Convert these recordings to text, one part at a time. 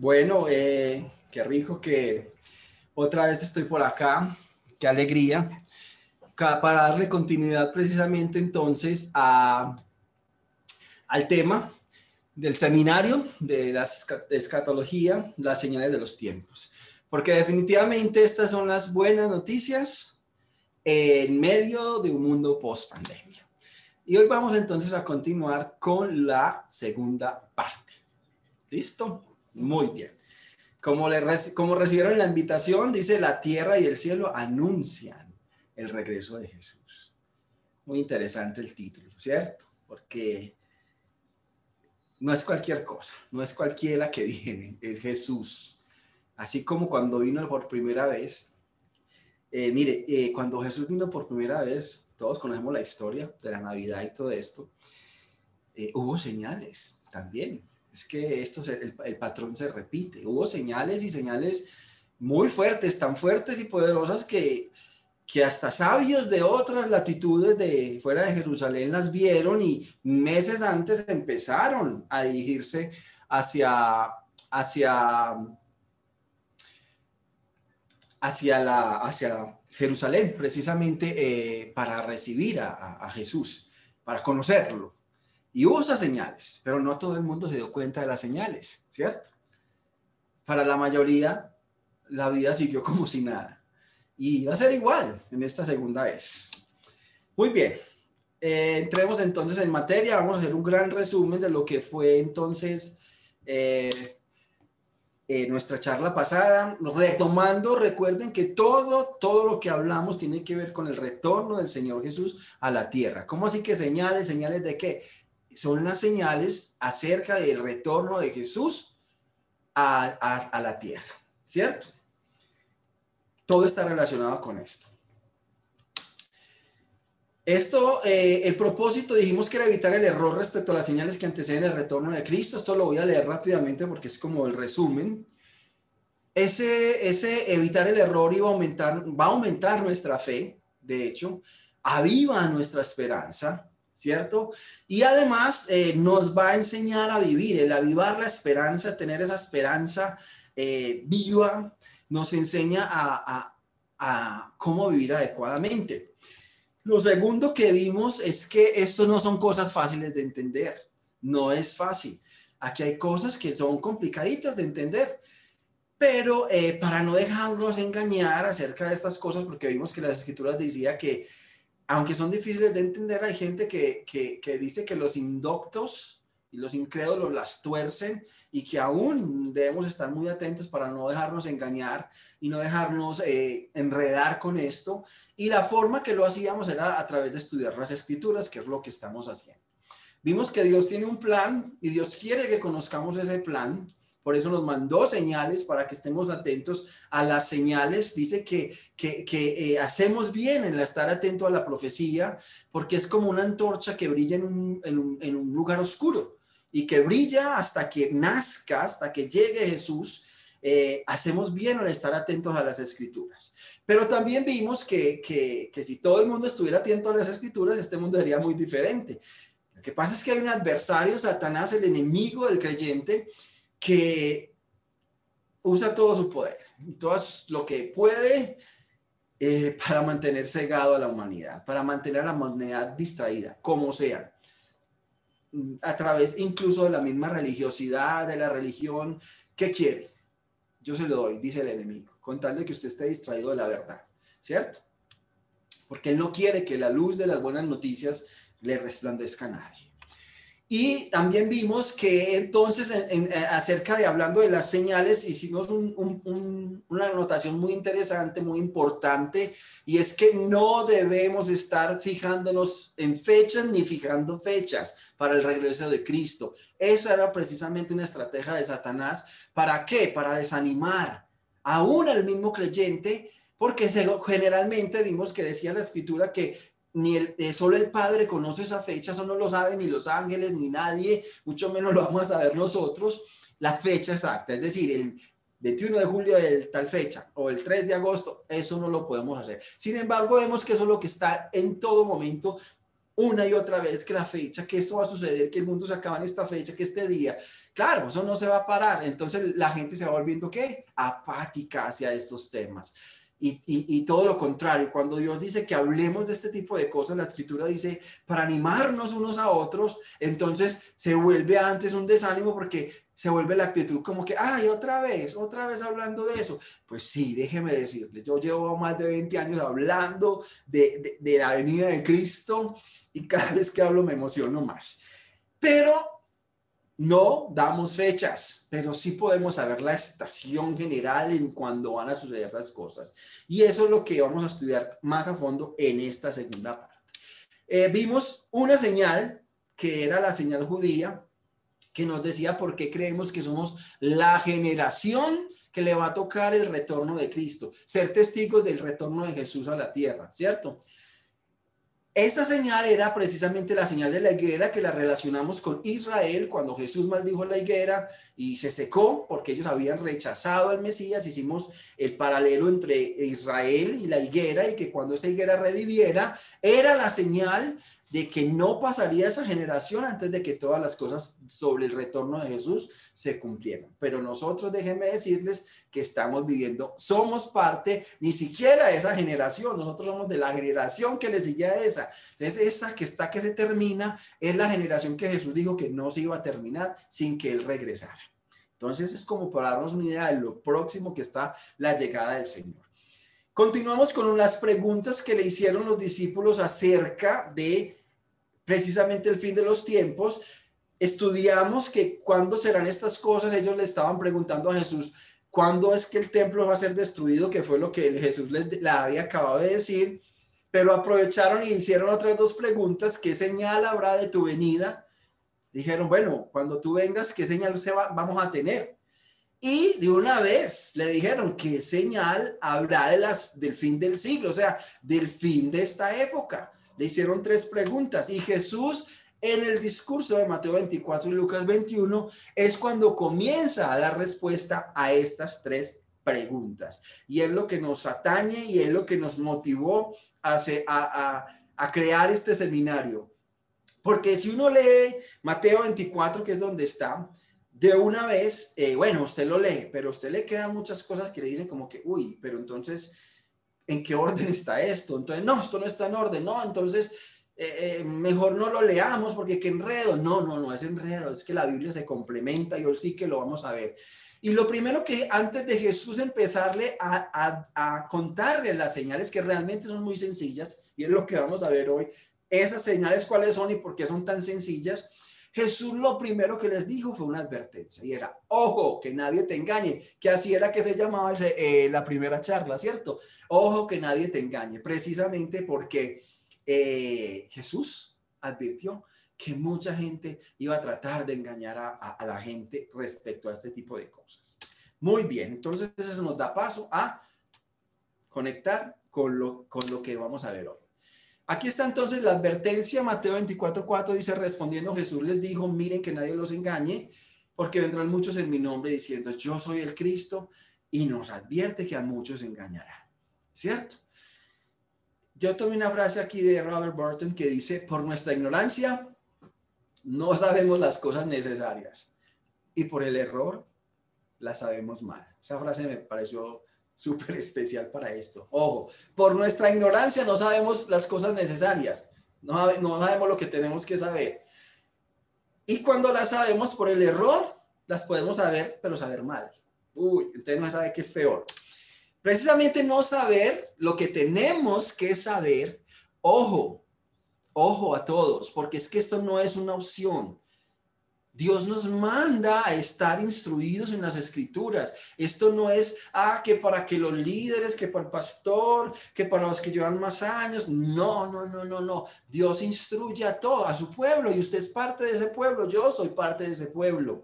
Bueno, eh, qué rico que otra vez estoy por acá, qué alegría, para darle continuidad precisamente entonces al tema del seminario de la escatología, las señales de los tiempos. Porque definitivamente estas son las buenas noticias en medio de un mundo post pandemia. Y hoy vamos entonces a continuar con la segunda parte. ¿Listo? Muy bien. Como, le, como recibieron la invitación, dice, la tierra y el cielo anuncian el regreso de Jesús. Muy interesante el título, ¿cierto? Porque no es cualquier cosa, no es cualquiera que viene, es Jesús. Así como cuando vino por primera vez. Eh, mire, eh, cuando Jesús vino por primera vez, todos conocemos la historia de la Navidad y todo esto, eh, hubo señales también es que esto el, el, patrón se repite. Hubo señales y señales muy fuertes, tan fuertes y poderosas que, que hasta sabios de otras latitudes de fuera de Jerusalén las vieron y meses antes empezaron a dirigirse hacia, hacia, hacia, la, hacia Jerusalén, precisamente eh, para recibir a, a Jesús, para conocerlo. Y esas señales, pero no todo el mundo se dio cuenta de las señales, ¿cierto? Para la mayoría, la vida siguió como si nada. Y va a ser igual en esta segunda vez. Muy bien, eh, entremos entonces en materia. Vamos a hacer un gran resumen de lo que fue entonces eh, eh, nuestra charla pasada. Retomando, recuerden que todo, todo lo que hablamos tiene que ver con el retorno del Señor Jesús a la tierra. ¿Cómo así que señales? ¿Señales de qué? Son las señales acerca del retorno de Jesús a, la tierra, ¿cierto? Todo está relacionado con esto. Esto, eh, el propósito dijimos que era evitar el error respecto a las señales que anteceden el retorno de Cristo. Esto lo voy a leer rápidamente porque es como el resumen. Ese, ese evitar el error iba a aumentar, va a aumentar nuestra fe, de hecho, aviva nuestra esperanza, ¿cierto? Y además eh, nos va a enseñar a vivir, el avivar la esperanza, tener esa esperanza eh, viva, nos enseña a, a, cómo vivir adecuadamente. Lo segundo que vimos es que esto no son cosas fáciles de entender, no es fácil. Aquí hay cosas que son complicaditas de entender, pero eh, para no dejarnos engañar acerca de estas cosas, porque vimos que las escrituras decía que aunque son difíciles de entender, hay gente que, dice que los indoctos y los incrédulos las tuercen y que aún debemos estar muy atentos para no dejarnos engañar y no dejarnos eh, enredar con esto. Y la forma que lo hacíamos era a través de estudiar las escrituras, que es lo que estamos haciendo. Vimos que Dios tiene un plan y Dios quiere que conozcamos ese plan por eso nos mandó señales para que estemos atentos a las señales. Dice que, que, eh, hacemos bien en estar atento a la profecía, porque es como una antorcha que brilla en un, en un, lugar oscuro y que brilla hasta que nazca, hasta que llegue Jesús. Eh, hacemos bien en estar atentos a las escrituras. Pero también vimos que, que, que si todo el mundo estuviera atento a las escrituras, este mundo sería muy diferente. Lo que pasa es que hay un adversario, Satanás, el enemigo del creyente, que usa todo su poder todo lo que puede eh, para mantener cegado a la humanidad, para mantener a la humanidad distraída, como sea, a través incluso de la misma religiosidad, de la religión, ¿qué quiere? Yo se lo doy, dice el enemigo, con tal de que usted esté distraído de la verdad, ¿cierto? Porque él no quiere que la luz de las buenas noticias le resplandezca a nadie. Y también vimos que entonces, en, eh, acerca de hablando de las señales, hicimos una anotación muy interesante, muy importante, y es que no debemos estar fijándonos en fechas ni fijando fechas para el regreso de Cristo. Esa era precisamente una estrategia de Satanás. ¿Para qué? Para desanimar aún al mismo creyente, porque generalmente vimos que decía la escritura que ni el, eh, solo el Padre conoce esa fecha, eso no lo saben ni los ángeles ni nadie, mucho menos lo vamos a saber nosotros, la fecha exacta, es decir, el 21 de julio de tal fecha o el 3 de agosto, eso no lo podemos hacer. Sin embargo, vemos que eso es lo que está en todo momento una y otra vez que la fecha, que esto va a suceder, que el mundo se acaba en esta fecha, que este día. Claro, eso no se va a parar. Entonces la gente se va volviendo, ¿qué? Apática hacia estos temas. Y, y, todo lo contrario, cuando Dios dice que hablemos de este tipo de cosas, la escritura dice para animarnos unos a otros, entonces se vuelve antes un desánimo porque se vuelve la actitud como que, ay, otra vez, otra vez hablando de eso. Pues sí, déjeme decirles, yo llevo más de 20 años hablando de, de, de la venida de Cristo y cada vez que hablo me emociono más. Pero no damos fechas, pero sí podemos saber la estación general en cuando van a suceder las cosas. Y eso es lo que vamos a estudiar más a fondo en esta segunda parte. Eh, vimos una señal que era la señal judía, que nos decía por qué creemos que somos la generación que le va a tocar el retorno de Cristo, ser testigos del retorno de Jesús a la tierra, ¿cierto? Esa señal era precisamente la señal de la higuera que la relacionamos con Israel cuando Jesús maldijo la higuera y se secó porque ellos habían rechazado al Mesías. Hicimos el paralelo entre Israel y la higuera y que cuando esa higuera reviviera era la señal de que no pasaría esa generación antes de que todas las cosas sobre el retorno de Jesús se cumplieran. Pero nosotros, déjenme decirles que estamos viviendo, somos parte ni siquiera de esa generación, nosotros somos de la generación que le sigue a esa. Entonces, esa que está que se termina es la generación que Jesús dijo que no se iba a terminar sin que Él regresara. Entonces, es como para darnos una idea de lo próximo que está la llegada del Señor. Continuamos con las preguntas que le hicieron los discípulos acerca de precisamente el fin de los tiempos, estudiamos que cuándo serán estas cosas, ellos le estaban preguntando a Jesús, ¿cuándo es que el templo va a ser destruido? Que fue lo que Jesús les la había acabado de decir, pero aprovecharon y hicieron otras dos preguntas, ¿qué señal habrá de tu venida? Dijeron, bueno, cuando tú vengas, ¿qué señal se va, vamos a tener? Y de una vez le dijeron, ¿qué señal habrá de las, del fin del siglo? O sea, del fin de esta época. Le hicieron tres preguntas y Jesús en el discurso de Mateo 24 y Lucas 21 es cuando comienza a dar respuesta a estas tres preguntas. Y es lo que nos atañe y es lo que nos motivó a, crear este seminario. Porque si uno lee Mateo 24, que es donde está, de una vez, eh, bueno, usted lo lee, pero a usted le quedan muchas cosas que le dicen como que, uy, pero entonces en qué orden está esto. Entonces, no, esto no está en orden, no, entonces eh, eh, mejor no lo leamos porque qué enredo. No, no, no es enredo, es que la Biblia se complementa y hoy sí que lo vamos a ver. Y lo primero que antes de Jesús empezarle a, a, a contarle las señales que realmente son muy sencillas, y es lo que vamos a ver hoy, esas señales cuáles son y por qué son tan sencillas, Jesús lo primero que les dijo fue una advertencia y era, ojo, que nadie te engañe, que así era que se llamaba eh, la primera charla, ¿cierto? Ojo, que nadie te engañe, precisamente porque eh, Jesús advirtió que mucha gente iba a tratar de engañar a, la gente respecto a este tipo de cosas. Muy bien, entonces eso nos da paso a conectar con lo, con lo que vamos a ver hoy. Aquí está entonces la advertencia, Mateo 24:4 dice, respondiendo Jesús les dijo, miren que nadie los engañe, porque vendrán muchos en mi nombre diciendo, yo soy el Cristo, y nos advierte que a muchos engañará. ¿Cierto? Yo tomé una frase aquí de Robert Burton que dice, por nuestra ignorancia, no sabemos las cosas necesarias, y por el error, las sabemos mal. Esa frase me pareció súper especial para esto. Ojo, por nuestra ignorancia no sabemos las cosas necesarias, no, no sabemos lo que tenemos que saber. Y cuando las sabemos por el error, las podemos saber, pero saber mal. Uy, entonces no sabe qué es peor. Precisamente no saber lo que tenemos que saber. Ojo, ojo a todos, porque es que esto no es una opción. Dios nos manda a estar instruidos en las escrituras. Esto no es, ah, que para que los líderes, que para el pastor, que para los que llevan más años. No, no, no, no, no. Dios instruye a todo, a su pueblo, y usted es parte de ese pueblo. Yo soy parte de ese pueblo.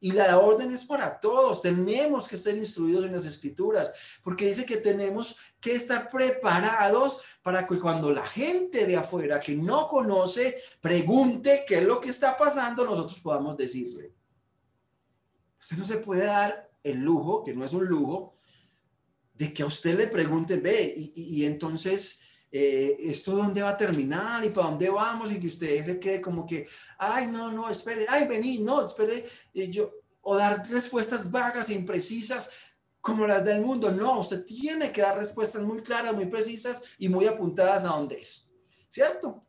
Y la orden es para todos. Tenemos que estar instruidos en las escrituras, porque dice que tenemos que estar preparados para que cuando la gente de afuera que no conoce pregunte qué es lo que está pasando, nosotros podamos decirle. Usted no se puede dar el lujo, que no es un lujo, de que a usted le pregunten, ve, y entonces eh, ¿esto dónde va a terminar y para dónde vamos? Y que usted se quede como que, ay, no, no, espere, ay, vení, no, espere, y yo, o dar respuestas vagas, imprecisas, como las del mundo. No, usted tiene que dar respuestas muy claras, muy precisas y muy apuntadas a dónde es, ¿cierto?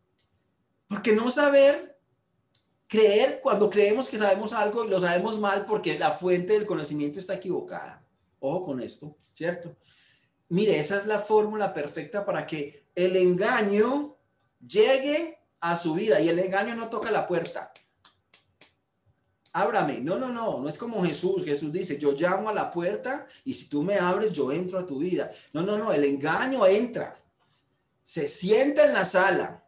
Porque no saber, creer cuando creemos que sabemos algo y lo sabemos mal porque la fuente del conocimiento está equivocada. Ojo con esto, ¿cierto? Mire, esa es la fórmula perfecta para que el engaño llegue a su vida y el engaño no toca la puerta. Ábrame. No, no, no, no es como Jesús. Jesús dice, yo llamo a la puerta y si tú me abres, yo entro a tu vida. No, no, no, el engaño entra. Se sienta en la sala,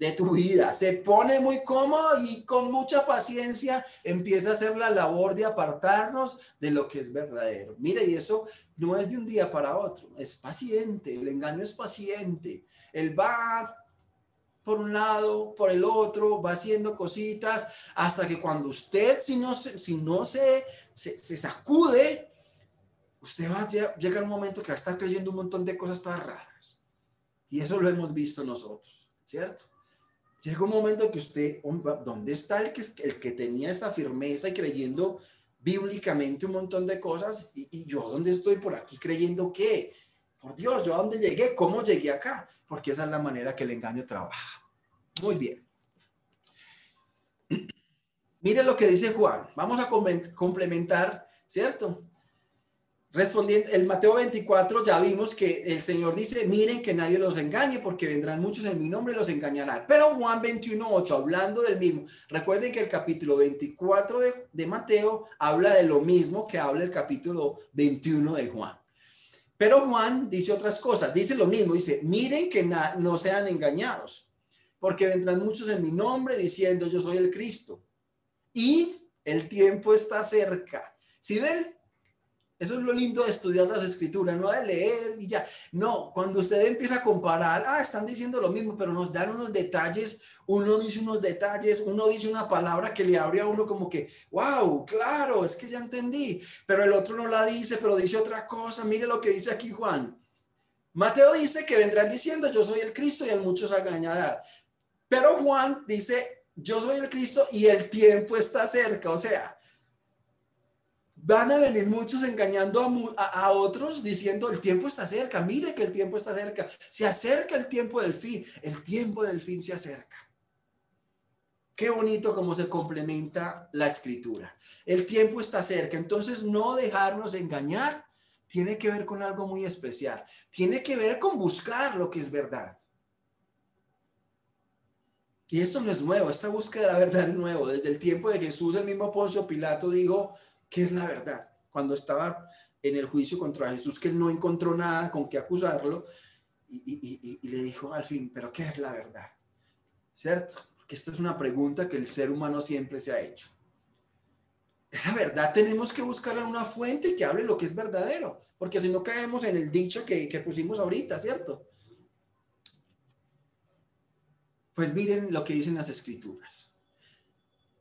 de tu vida. Se pone muy cómodo y con mucha paciencia empieza a hacer la labor de apartarnos de lo que es verdadero. Mire, y eso no es de un día para otro, es paciente, el engaño es paciente. Él va por un lado, por el otro, va haciendo cositas hasta que cuando usted, si no, si no se, se, sacude, usted va a llegar un momento que va a estar creyendo un montón de cosas todas raras. Y eso lo hemos visto nosotros, ¿cierto? Llega un momento que usted, ¿dónde está el que, el que tenía esa firmeza y creyendo bíblicamente un montón de cosas? Y, yo, ¿dónde estoy por aquí creyendo qué? Por Dios, ¿yo a dónde llegué? ¿Cómo llegué acá? Porque esa es la manera que el engaño trabaja. Muy bien. Mire lo que dice Juan. Vamos a complementar, ¿cierto? Respondiendo, el Mateo 24 ya vimos que el Señor dice, miren que nadie los engañe porque vendrán muchos en mi nombre y los engañarán. Pero Juan 21, 8, hablando del mismo, recuerden que el capítulo 24 de, de Mateo habla de lo mismo que habla el capítulo 21 de Juan. Pero Juan dice otras cosas, dice lo mismo, dice, miren que no sean engañados, porque vendrán muchos en mi nombre diciendo yo soy el Cristo. Y el tiempo está cerca. Si ven, eso es lo lindo de estudiar las escrituras, no de leer y ya. No, cuando usted empieza a comparar, ah, están diciendo lo mismo, pero nos dan unos detalles, uno dice unos detalles, uno dice una palabra que le abre a uno como que, wow, claro, es que ya entendí, pero el otro no la dice, pero dice otra cosa. Mire lo que dice aquí Juan. Mateo dice que vendrán diciendo, yo soy el Cristo y el muchos engañarán. Pero Juan dice, yo soy el Cristo y el tiempo está cerca. O sea, Van a venir muchos engañando a, otros diciendo el tiempo está cerca, mire que el tiempo está cerca, se acerca el tiempo del fin, el tiempo del fin se acerca. Qué bonito cómo se complementa la escritura. El tiempo está cerca, entonces no dejarnos engañar tiene que ver con algo muy especial, tiene que ver con buscar lo que es verdad. Y esto no es nuevo, esta búsqueda de verdad es nuevo. Desde el tiempo de Jesús, el mismo Poncio Pilato dijo, ¿Qué es la verdad? Cuando estaba en el juicio contra Jesús, que no encontró nada con qué acusarlo, y, le dijo al fin, pero ¿qué es la verdad? ¿Cierto? Porque esta es una pregunta que el ser humano siempre se ha hecho. Esa verdad tenemos que buscar en una fuente que hable lo que es verdadero, porque si no caemos en el dicho que, que pusimos ahorita, ¿cierto? Pues miren lo que dicen las escrituras.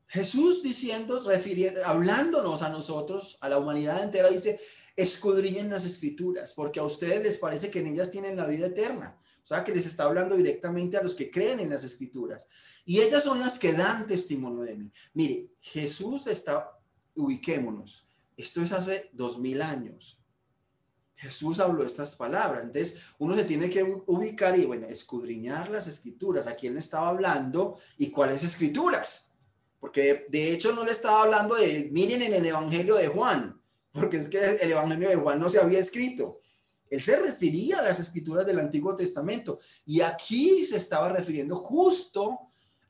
Jesús diciendo, refiriendo, hablándonos a nosotros, a la humanidad entera, dice, escudriñen las escrituras, porque a ustedes les parece que en ellas tienen la vida eterna. O sea, que les está hablando directamente a los que creen en las escrituras. Y ellas son las que dan testimonio de mí. Mire, Jesús está, ubiquémonos, esto es hace dos mil años. Jesús habló estas palabras. Entonces, uno se tiene que ubicar y, bueno, escudriñar las escrituras. ¿A quién le estaba hablando y cuáles escrituras? Porque de hecho no le estaba hablando de, miren en el Evangelio de Juan, porque es que el Evangelio de Juan no se había escrito. Él se refería a las escrituras del Antiguo Testamento y aquí se estaba refiriendo justo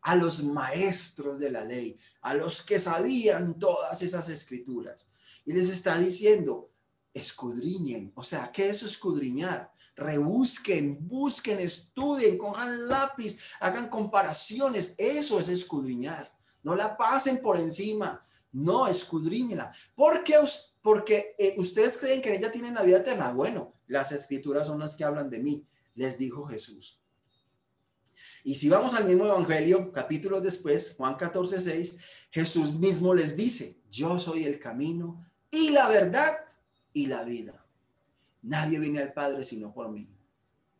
a los maestros de la ley, a los que sabían todas esas escrituras. Y les está diciendo, escudriñen. O sea, ¿qué es escudriñar? Rebusquen, busquen, estudien, cojan lápiz, hagan comparaciones. Eso es escudriñar. No la pasen por encima. No, escudriñela. ¿Por qué? Porque eh, ustedes creen que ella tiene la vida eterna. Bueno, las escrituras son las que hablan de mí, les dijo Jesús. Y si vamos al mismo evangelio, capítulos después, Juan 14, 6, Jesús mismo les dice, yo soy el camino y la verdad y la vida. Nadie viene al Padre sino por mí.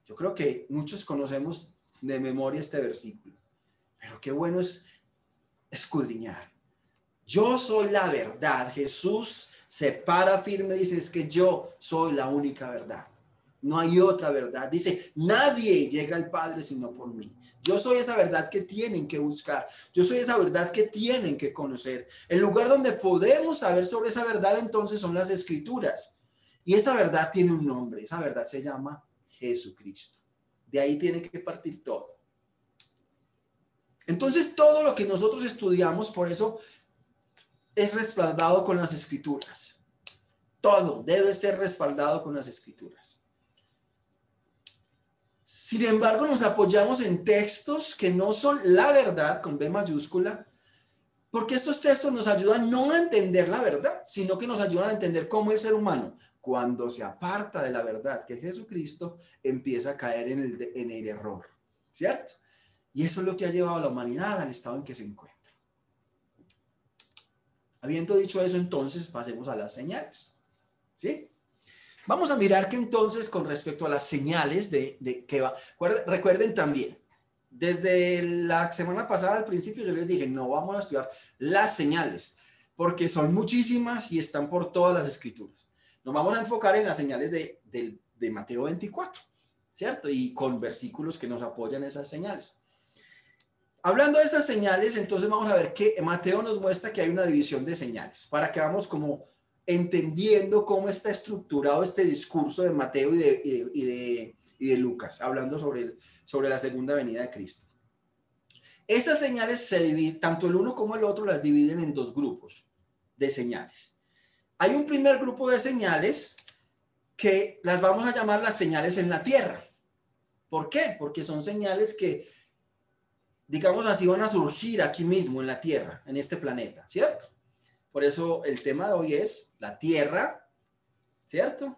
Yo creo que muchos conocemos de memoria este versículo, pero qué bueno es escudriñar. Yo soy la verdad. Jesús se para firme y dice, es que yo soy la única verdad. No hay otra verdad. Dice, nadie llega al Padre sino por mí. Yo soy esa verdad que tienen que buscar. Yo soy esa verdad que tienen que conocer. El lugar donde podemos saber sobre esa verdad entonces son las escrituras. Y esa verdad tiene un nombre. Esa verdad se llama Jesucristo. De ahí tiene que partir todo. Entonces todo lo que nosotros estudiamos, por eso es respaldado con las escrituras. Todo debe ser respaldado con las escrituras. Sin embargo, nos apoyamos en textos que no son la verdad con B mayúscula, porque estos textos nos ayudan no a entender la verdad, sino que nos ayudan a entender cómo el ser humano, cuando se aparta de la verdad que es Jesucristo, empieza a caer en el, en el error, ¿cierto? Y eso es lo que ha llevado a la humanidad al estado en que se encuentra. Habiendo dicho eso, entonces pasemos a las señales, ¿sí? Vamos a mirar que entonces con respecto a las señales de, que va, recuerden también, desde la semana pasada al principio yo les dije, no vamos a estudiar las señales, porque son muchísimas y están por todas las escrituras. Nos vamos a enfocar en las señales de, de Mateo 24, ¿cierto? Y con versículos que nos apoyan esas señales. Hablando de esas señales, entonces vamos a ver que Mateo nos muestra que hay una división de señales, para que vamos como entendiendo cómo está estructurado este discurso de Mateo y de, y de, Lucas, hablando sobre, sobre la segunda venida de Cristo. Esas señales se dividen, tanto el uno como el otro las dividen en dos grupos de señales. Hay un primer grupo de señales que las vamos a llamar las señales en la tierra. ¿Por qué? Porque son señales que, digamos así, van a surgir aquí mismo en la tierra, en este planeta, ¿cierto? Por eso el tema de hoy es la Tierra, ¿cierto?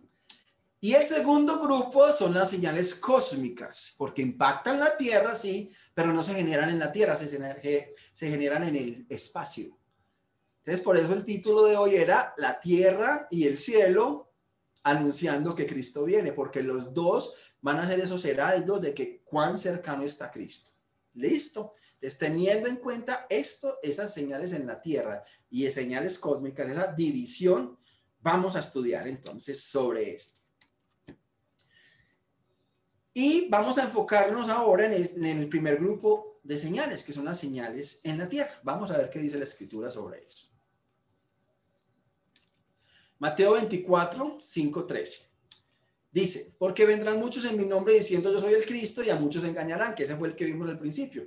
Y el segundo grupo son las señales cósmicas, porque impactan la Tierra, sí, pero no se generan en la Tierra, se, se generan en el espacio. Entonces, por eso el título de hoy era La Tierra y el cielo anunciando que Cristo viene, porque los dos van a ser esos heraldos de que cuán cercano está Cristo. Listo. Entonces, teniendo en cuenta esto, esas señales en la Tierra y señales cósmicas, esa división, vamos a estudiar entonces sobre esto. Y vamos a enfocarnos ahora en, el primer grupo de señales, que son las señales en la Tierra. Vamos a ver qué dice la Escritura sobre eso. Mateo 24, 5, 13. Dice, porque vendrán muchos en mi nombre diciendo yo soy el Cristo y a muchos engañarán, que ese fue el que vimos al principio.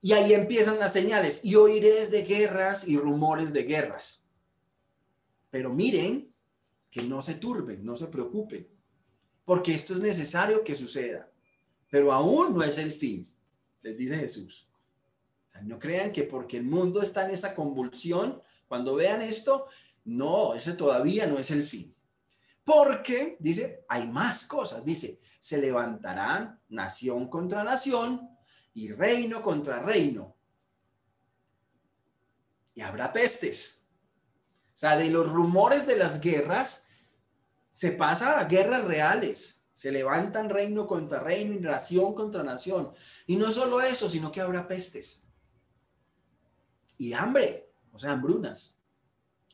Y ahí empiezan las señales. Y oiréis de guerras y rumores de guerras. Pero miren que no se turben, no se preocupen, porque esto es necesario que suceda. Pero aún no es el fin, les dice Jesús. no crean que porque el mundo está en esa convulsión, cuando vean esto, no, ese todavía no es el fin. Porque, dice, hay más cosas. Dice, se levantarán nación contra nación y reino contra reino. Y habrá pestes. O sea, de los rumores de las guerras se pasa a guerras reales. Se levantan reino contra reino y nación contra nación. Y no solo eso, sino que habrá pestes. Y hambre, o sea, hambrunas.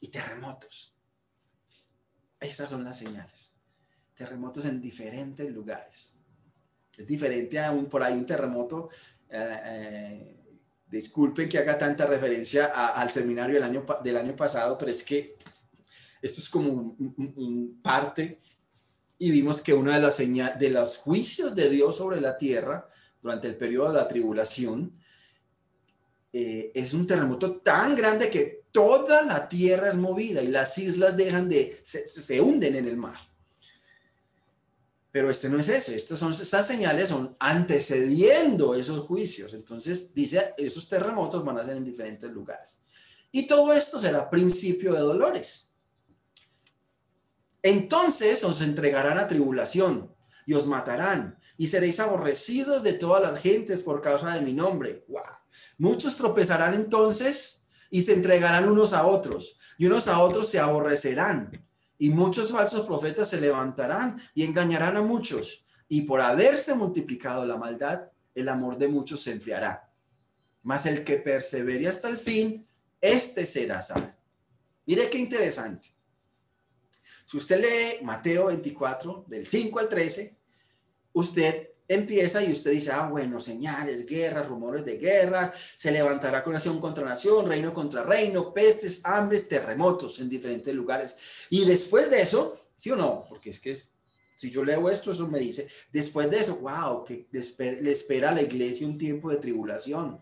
Y terremotos. Esas son las señales. Terremotos en diferentes lugares. Es diferente a un, por ahí un terremoto. Eh, eh, disculpen que haga tanta referencia al seminario del año, del año pasado, pero es que esto es como un, parte y vimos que uno de las de los juicios de Dios sobre la tierra durante el periodo de la tribulación eh, es un terremoto tan grande que toda la tierra es movida y las islas dejan de se hunden en el mar. Pero este no es ese, estas, son, estas señales son antecediendo esos juicios. Entonces dice, esos terremotos van a ser en diferentes lugares. Y todo esto será principio de dolores. Entonces os entregarán a tribulación y os matarán y seréis aborrecidos de todas las gentes por causa de mi nombre. Muchos tropezarán entonces y se entregarán unos a otros y unos a otros se aborrecerán y muchos falsos profetas se levantarán y engañarán a muchos. y por haberse multiplicado la maldad, el amor de muchos se enfriará. Mas el que persevere hasta el fin, este será salvo. Mire qué interesante. Si usted lee Mateo 24, del 5 al 13, usted empieza y usted dice, ah, bueno, señales, guerras, rumores de guerra, se levantará con nación contra nación, reino contra reino, pestes, hambres, terremotos en diferentes lugares. Y después de eso, ¿sí o no? Porque es que es, si yo leo esto, eso me dice, después de eso, wow, que le espera, a la iglesia un tiempo de tribulación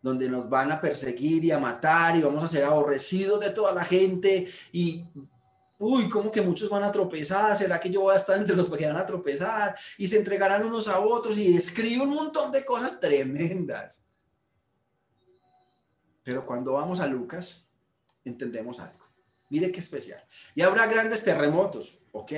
donde nos van a perseguir y a matar y vamos a ser aborrecidos de toda la gente y uy, como que muchos van a tropezar, ¿será que yo voy a estar entre los que van a tropezar? Y se entregarán unos a otros y escribe un montón de cosas tremendas. Pero cuando vamos a Lucas, entendemos algo. Mire qué especial. Y habrá grandes terremotos, ok,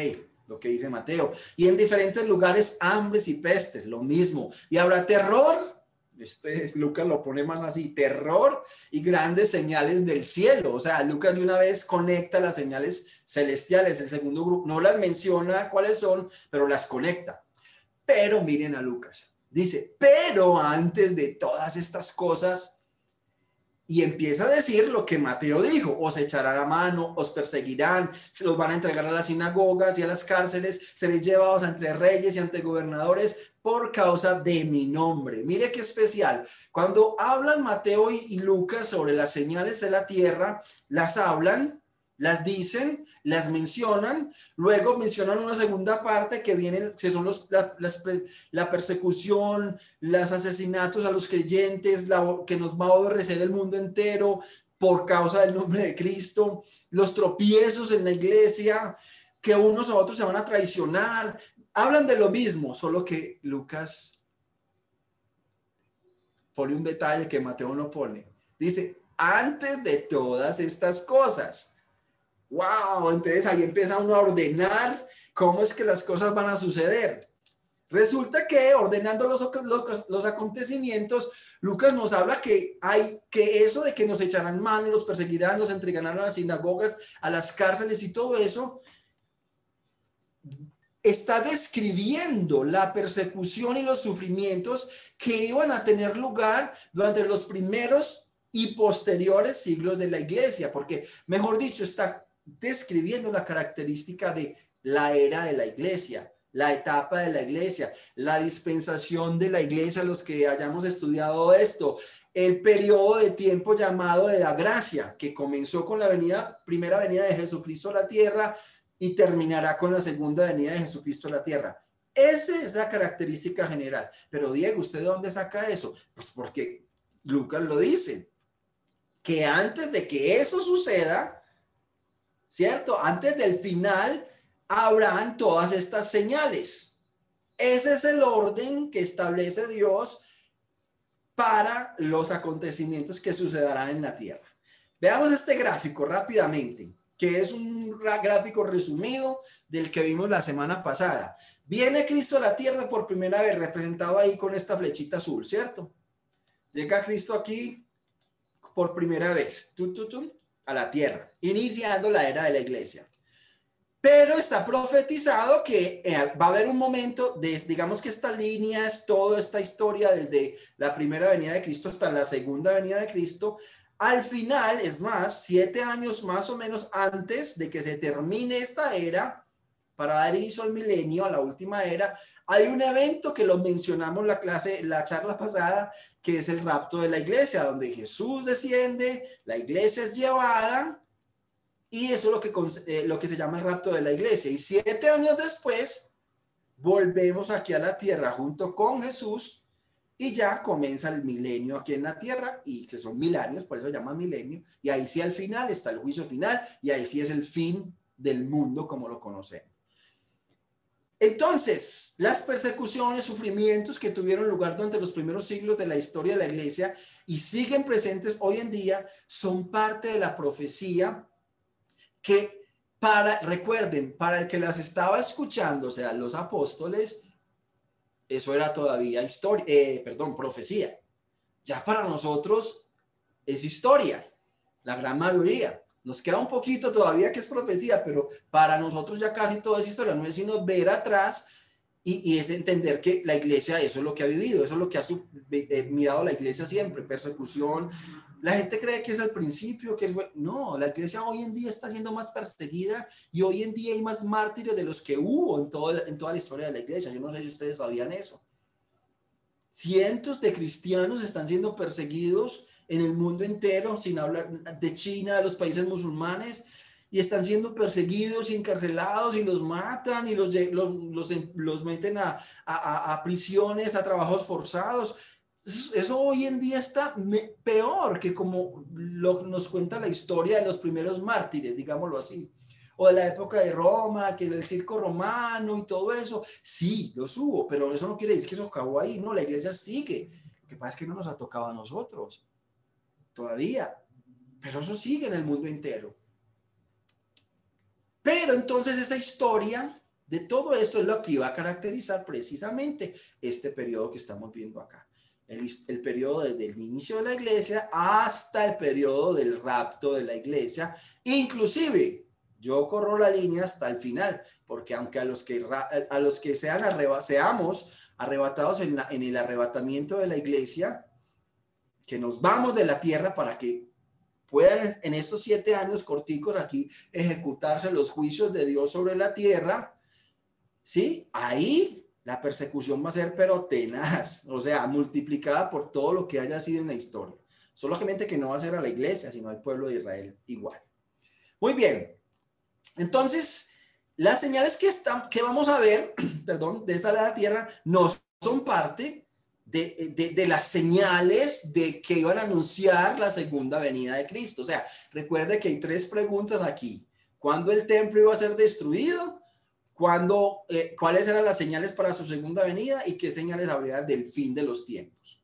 lo que dice Mateo. Y en diferentes lugares, hambres y pestes, lo mismo. Y habrá terror este Lucas lo pone más así, terror y grandes señales del cielo. O sea, Lucas de una vez conecta las señales celestiales, el segundo grupo, no las menciona cuáles son, pero las conecta. Pero miren a Lucas, dice, pero antes de todas estas cosas, y empieza a decir lo que Mateo dijo, os echarán a mano, os perseguirán, se los van a entregar a las sinagogas y a las cárceles, seréis llevados entre reyes y ante gobernadores por causa de mi nombre. Mire qué especial. Cuando hablan Mateo y Lucas sobre las señales de la tierra, las hablan las dicen, las mencionan, luego mencionan una segunda parte que viene, que son los, la, persecución, los asesinatos a los creyentes, que nos va a aborrecer el mundo entero por causa del nombre de Cristo, los tropiezos en la iglesia, que unos a otros se van a traicionar, hablan de lo mismo, solo que Lucas pone un detalle que Mateo no pone. Dice, antes de todas estas cosas wow, entonces ahí empieza uno a ordenar cómo es que las cosas van a suceder. Resulta que ordenando los, los, acontecimientos, Lucas nos habla que hay que eso de que nos echarán mano, los perseguirán, nos entregarán a las sinagogas, a las cárceles y todo eso, está describiendo la persecución y los sufrimientos que iban a tener lugar durante los primeros y posteriores siglos de la iglesia, porque, mejor dicho, está describiendo la característica de la era de la iglesia, la etapa de la iglesia, la dispensación de la iglesia, los que hayamos estudiado esto, el periodo de tiempo llamado de la gracia, que comenzó con la venida, primera venida de Jesucristo a la tierra y terminará con la segunda venida de Jesucristo a la tierra. Esa es la característica general. Pero Diego, ¿usted de dónde saca eso? Pues porque Lucas lo dice, que antes de que eso suceda, ¿cierto? Antes del final habrán todas estas señales. Ese es el orden que establece Dios para los acontecimientos que sucederán en la tierra. Veamos este gráfico rápidamente, que es un gráfico resumido del que vimos la semana pasada. Viene Cristo a la tierra por primera vez, representado ahí con esta flechita azul, ¿cierto? Llega Cristo aquí por primera vez. tú, tú a la tierra, iniciando la era de la iglesia. Pero está profetizado que eh, va a haber un momento, de, digamos que esta línea es toda esta historia desde la primera venida de Cristo hasta la segunda venida de Cristo. Al final, es más, siete años más o menos antes de que se termine esta era, para dar inicio al milenio, a la última era, hay un evento que lo mencionamos la clase, la charla pasada, que es el rapto de la iglesia, donde Jesús desciende, la iglesia es llevada, y eso es lo que, eh, lo que se llama el rapto de la iglesia. Y siete años después, volvemos aquí a la tierra junto con Jesús, y ya comienza el milenio aquí en la tierra, y que son mil años, por eso se llama milenio, y ahí sí al final está el juicio final, y ahí sí es el fin del mundo como lo conocemos. Entonces, las persecuciones, sufrimientos que tuvieron lugar durante los primeros siglos de la historia de la iglesia y siguen presentes hoy en día son parte de la profecía que para, recuerden, para el que las estaba escuchando, o sea, los apóstoles, eso era todavía historia, eh, perdón, profecía. Ya para nosotros es historia, la gran mayoría. Nos queda un poquito todavía que es profecía, pero para nosotros ya casi todo es historia. No es sino ver atrás Y, es entender que la iglesia eso es lo que ha vivido, eso es lo que ha eh, mirado la iglesia siempre, persecución. La gente cree que es el principio, que es No, la iglesia hoy en día está siendo más perseguida y hoy en día hay más mártires de los que hubo en, todo, en toda la historia de la iglesia. Yo no sé si ustedes sabían eso. Cientos de cristianos están siendo perseguidos en el mundo entero, sin hablar de China, de los países musulmanes, y están siendo perseguidos y encarcelados y los matan y los, los, los, meten a, a, a, prisiones, a trabajos forzados. Eso, hoy en día está peor que como lo, nos cuenta la historia de los primeros mártires, digámoslo así. O de la época de Roma, que el circo romano y todo eso. Sí, los hubo, pero eso no quiere decir que eso acabó ahí. No, la iglesia sigue. Lo que pasa es que no nos ha tocado a nosotros. Todavía. Pero eso sigue en el mundo entero. Pero entonces esa historia de todo eso es lo que iba a caracterizar precisamente este periodo que estamos viendo acá. El, el, periodo desde el inicio de la iglesia hasta el periodo del rapto de la iglesia. Inclusive, yo corro la línea hasta el final, porque aunque a los que, a los que sean seamos arrebatados en el arrebatamiento de la iglesia, que nos vamos de la tierra para que puedan en estos siete años corticos aquí ejecutarse los juicios de Dios sobre la tierra, ¿sí? Ahí la persecución va a ser pero tenaz, o sea, multiplicada por todo lo que haya sido en la historia. Solamente que no va a ser a la iglesia, sino al pueblo de Israel igual. Muy bien. Entonces, las señales que, están, que vamos a ver, perdón, de esa la tierra no son parte de, las señales de que iban a anunciar la segunda venida de Cristo. O sea, recuerde que hay tres preguntas aquí. ¿Cuándo el templo iba a ser destruido? ¿Cuándo, eh, ¿Cuáles eran las señales para su segunda venida? ¿Y qué señales habría del fin de los tiempos?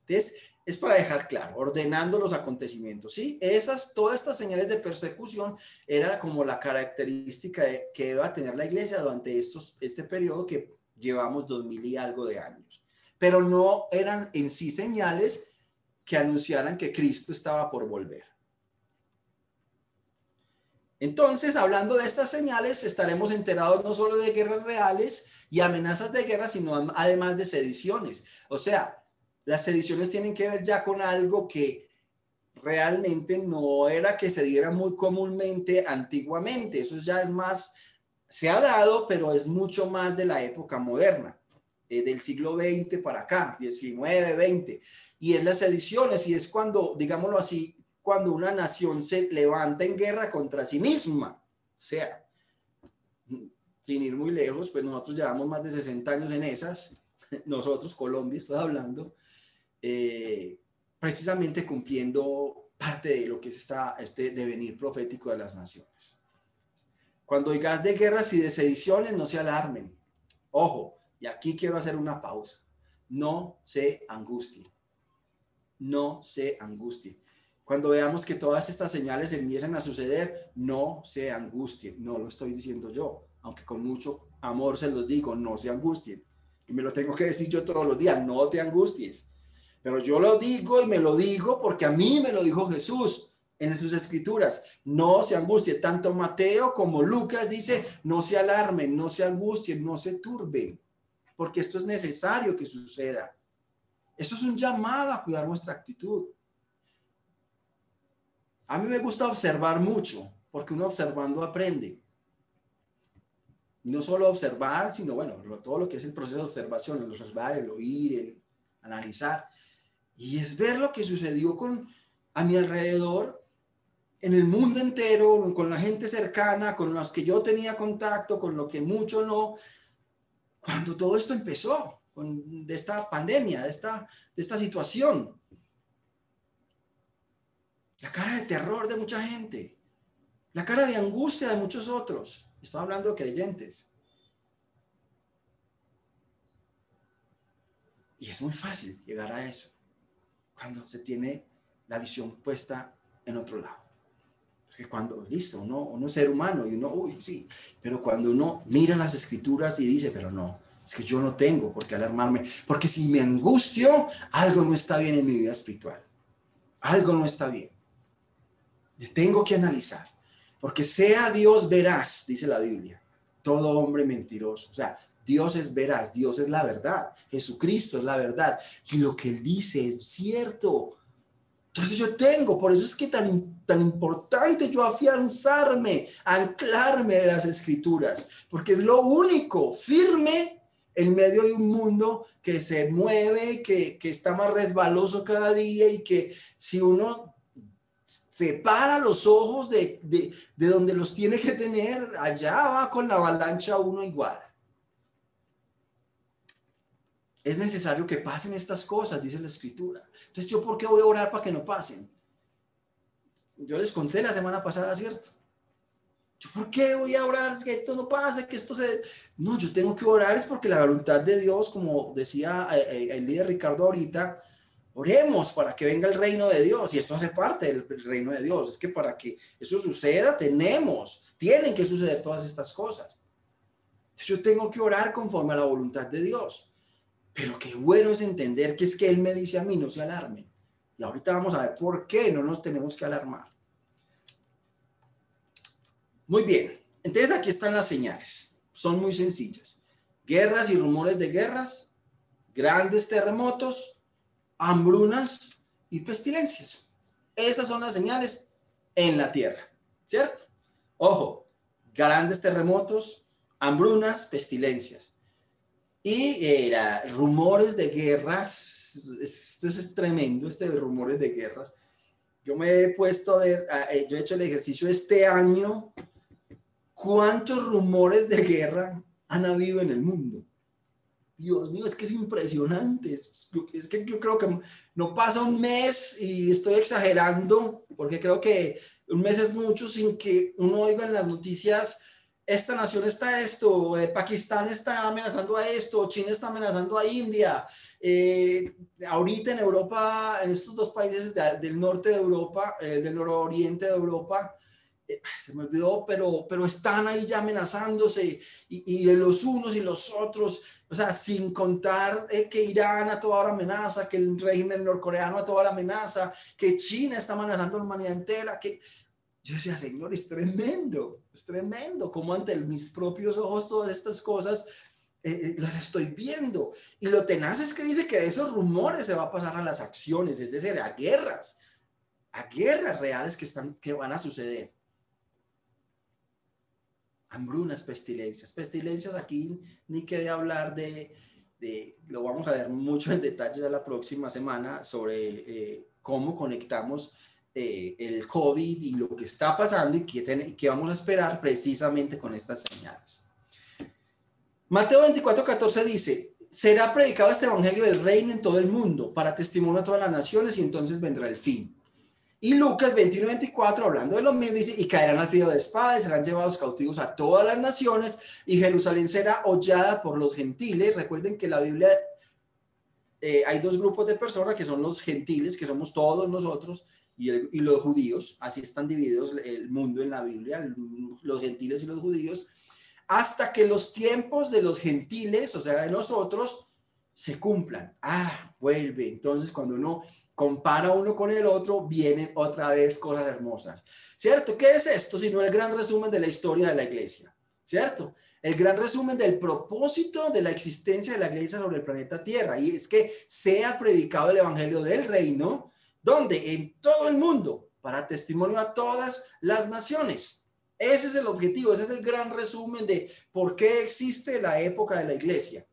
Entonces, es para dejar claro, ordenando los acontecimientos, ¿sí? Esas, todas estas señales de persecución era como la característica que iba a tener la iglesia durante estos, este periodo que llevamos dos mil y algo de años pero no eran en sí señales que anunciaran que Cristo estaba por volver. Entonces, hablando de estas señales, estaremos enterados no solo de guerras reales y amenazas de guerra, sino además de sediciones. O sea, las sediciones tienen que ver ya con algo que realmente no era que se diera muy comúnmente antiguamente. Eso ya es más, se ha dado, pero es mucho más de la época moderna. Eh, del siglo XX para acá, 19, 20, y es las ediciones, y es cuando, digámoslo así, cuando una nación se levanta en guerra contra sí misma. O sea, sin ir muy lejos, pues nosotros llevamos más de 60 años en esas, nosotros, Colombia, estoy hablando, eh, precisamente cumpliendo parte de lo que es esta, este devenir profético de las naciones. Cuando oigas de guerras y de sediciones, no se alarmen. Ojo, y aquí quiero hacer una pausa. No se angustie. No se angustie. Cuando veamos que todas estas señales empiezan a suceder, no se angustie. No lo estoy diciendo yo, aunque con mucho amor se los digo, no se angustien. Y me lo tengo que decir yo todos los días, no te angusties. Pero yo lo digo y me lo digo porque a mí me lo dijo Jesús en sus escrituras. No se angustie. Tanto Mateo como Lucas dice, no se alarmen, no se angustien, no se turben porque esto es necesario que suceda. Esto es un llamado a cuidar nuestra actitud. A mí me gusta observar mucho, porque uno observando aprende. No solo observar, sino bueno, todo lo que es el proceso de observación, el observar, el oír, el analizar. Y es ver lo que sucedió con a mi alrededor, en el mundo entero, con la gente cercana, con los que yo tenía contacto, con lo que mucho no, cuando todo esto empezó, con, de esta pandemia, de esta, de esta situación. La cara de terror de mucha gente, la cara de angustia de muchos otros. Estoy hablando de creyentes. Y es muy fácil llegar a eso cuando se tiene la visión puesta en otro lado. Porque cuando, listo, uno, uno es ser humano y uno, uy, sí, pero cuando uno mira las escrituras y dice, pero no, es que yo no tengo por qué alarmarme, porque si me angustio, algo no está bien en mi vida espiritual. Algo no está bien. Tengo que analizar, porque sea Dios veraz, dice la Biblia, todo hombre mentiroso. O sea, Dios es veraz, Dios es la verdad, Jesucristo es la verdad. Y lo que Él dice es cierto. Entonces yo tengo, por eso es que tan, tan importante yo afianzarme, anclarme de las escrituras, porque es lo único firme en medio de un mundo que se mueve, que, que está más resbaloso cada día y que si uno separa los ojos de, de, de donde los tiene que tener, allá va con la avalancha uno igual. Es necesario que pasen estas cosas, dice la escritura. Entonces, ¿yo por qué voy a orar para que no pasen? Yo les conté la semana pasada, ¿cierto? ¿Yo por qué voy a orar que esto no pase, que esto se... No, yo tengo que orar es porque la voluntad de Dios, como decía eh, eh, el líder Ricardo ahorita, oremos para que venga el reino de Dios. Y esto hace parte del reino de Dios. Es que para que eso suceda, tenemos, tienen que suceder todas estas cosas. Yo tengo que orar conforme a la voluntad de Dios. Pero qué bueno es entender que es que Él me dice a mí, no se alarmen. Y ahorita vamos a ver por qué no nos tenemos que alarmar. Muy bien, entonces aquí están las señales. Son muy sencillas. Guerras y rumores de guerras, grandes terremotos, hambrunas y pestilencias. Esas son las señales en la tierra, ¿cierto? Ojo, grandes terremotos, hambrunas, pestilencias. Y era rumores de guerras, esto es tremendo, este de rumores de guerras. Yo me he puesto a ver, eh, yo he hecho el ejercicio este año, ¿cuántos rumores de guerra han habido en el mundo? Dios mío, es que es impresionante. Es, es, que yo creo que no pasa un mes y estoy exagerando, porque creo que un mes es mucho sin que uno oiga en las noticias esta nación está esto, eh, Pakistán está amenazando a esto, China está amenazando a India. Eh, ahorita en Europa, en estos dos países del norte de Europa, eh, del nororiente de Europa, se me olvidó, pero, pero están ahí ya amenazándose y, y, los unos y los otros, o sea, sin contar que Irán a toda hora amenaza, que el régimen norcoreano a toda hora amenaza, que China está amenazando a la humanidad entera, que, yo decía, Señor, es tremendo, es tremendo, como ante mis propios ojos todas estas cosas eh, eh, las estoy viendo. Y lo tenaz es que dice que de esos rumores se va a pasar a las acciones, es decir, a guerras, a guerras reales que, están, que van a suceder. Hambrunas, pestilencias. Pestilencias aquí ni quede hablar de, de, lo vamos a ver mucho en detalle la próxima semana sobre eh, cómo conectamos eh, el COVID y lo que está pasando y que, vamos a esperar precisamente con estas señales. Mateo 24, 14 dice, será predicado este evangelio del reino en todo el mundo para testimonio a todas las naciones y entonces vendrá el fin. Y Lucas 21, 24, hablando de lo mismo, dice, y caerán al filo de espada y serán llevados cautivos a todas las naciones y Jerusalén será hollada por los gentiles. Recuerden que la Biblia, eh, hay dos grupos de personas que son los gentiles, que somos todos nosotros, y, los judíos, así están divididos el mundo en la Biblia, los gentiles y los judíos, hasta que los tiempos de los gentiles, o sea, de nosotros, se cumplan. Ah, vuelve. Entonces, cuando uno compara uno con el otro, vienen otra vez cosas hermosas. ¿Cierto? ¿Qué es esto? Sino el gran resumen de la historia de la iglesia. ¿Cierto? El gran resumen del propósito de la existencia de la iglesia sobre el planeta Tierra. Y es que sea predicado el evangelio del reino ¿Dónde? En todo el mundo, para testimonio a todas las naciones. Ese es el objetivo, ese es el gran resumen de por qué existe la época de la iglesia.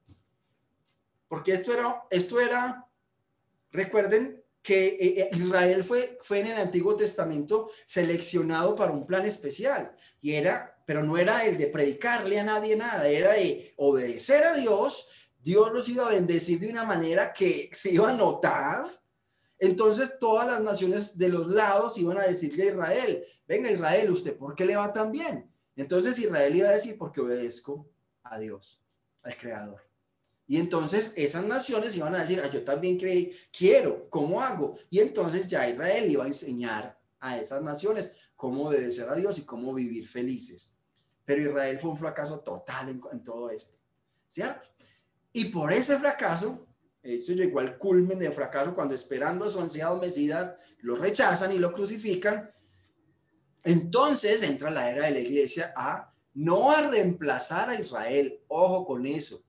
Porque esto era, esto era, recuerden que eh, eh, Israel fue, fue en el Antiguo Testamento seleccionado para un plan especial y era, pero no era el de predicarle a nadie nada, era de obedecer a Dios. Dios los iba a bendecir de una manera que se iba a notar entonces todas las naciones de los lados iban a decirle a Israel, venga Israel, ¿usted por qué le va tan bien? Entonces Israel iba a decir, porque obedezco a Dios, al Creador. Y entonces esas naciones iban a decir, ah, yo también creí, quiero, ¿cómo hago? Y entonces ya Israel iba a enseñar a esas naciones cómo obedecer a Dios y cómo vivir felices. Pero Israel fue un fracaso total en, en todo esto, ¿cierto? Y por ese fracaso, eso llegó al culmen de fracaso cuando esperando a su ansiado Mesías lo rechazan y lo crucifican. Entonces entra la era de la iglesia a no a reemplazar a Israel, ojo con eso,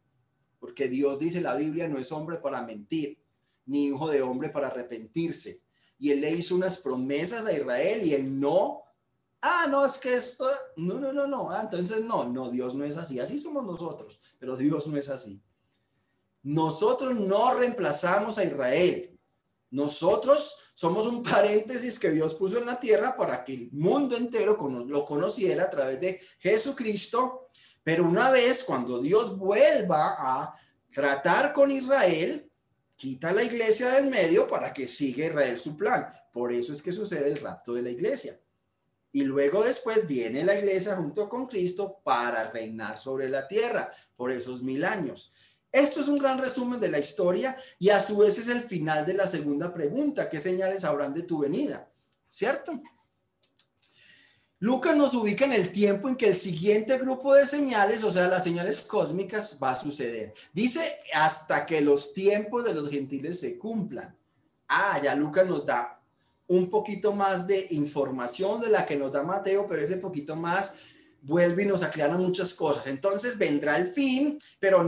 porque Dios dice la Biblia no es hombre para mentir, ni hijo de hombre para arrepentirse. Y él le hizo unas promesas a Israel y él no, ah, no, es que esto, no, no, no, no, ah, entonces no, no, Dios no es así, así somos nosotros, pero Dios no es así. Nosotros no reemplazamos a Israel. Nosotros somos un paréntesis que Dios puso en la tierra para que el mundo entero lo conociera a través de Jesucristo. Pero una vez cuando Dios vuelva a tratar con Israel, quita la iglesia del medio para que siga Israel su plan. Por eso es que sucede el rapto de la iglesia. Y luego después viene la iglesia junto con Cristo para reinar sobre la tierra por esos mil años. Esto es un gran resumen de la historia y a su vez es el final de la segunda pregunta, ¿qué señales habrán de tu venida? ¿Cierto? Lucas nos ubica en el tiempo en que el siguiente grupo de señales, o sea, las señales cósmicas, va a suceder. Dice hasta que los tiempos de los gentiles se cumplan. Ah, ya Lucas nos da un poquito más de información de la que nos da Mateo, pero ese poquito más vuelve y nos aclara muchas cosas. Entonces vendrá el fin, pero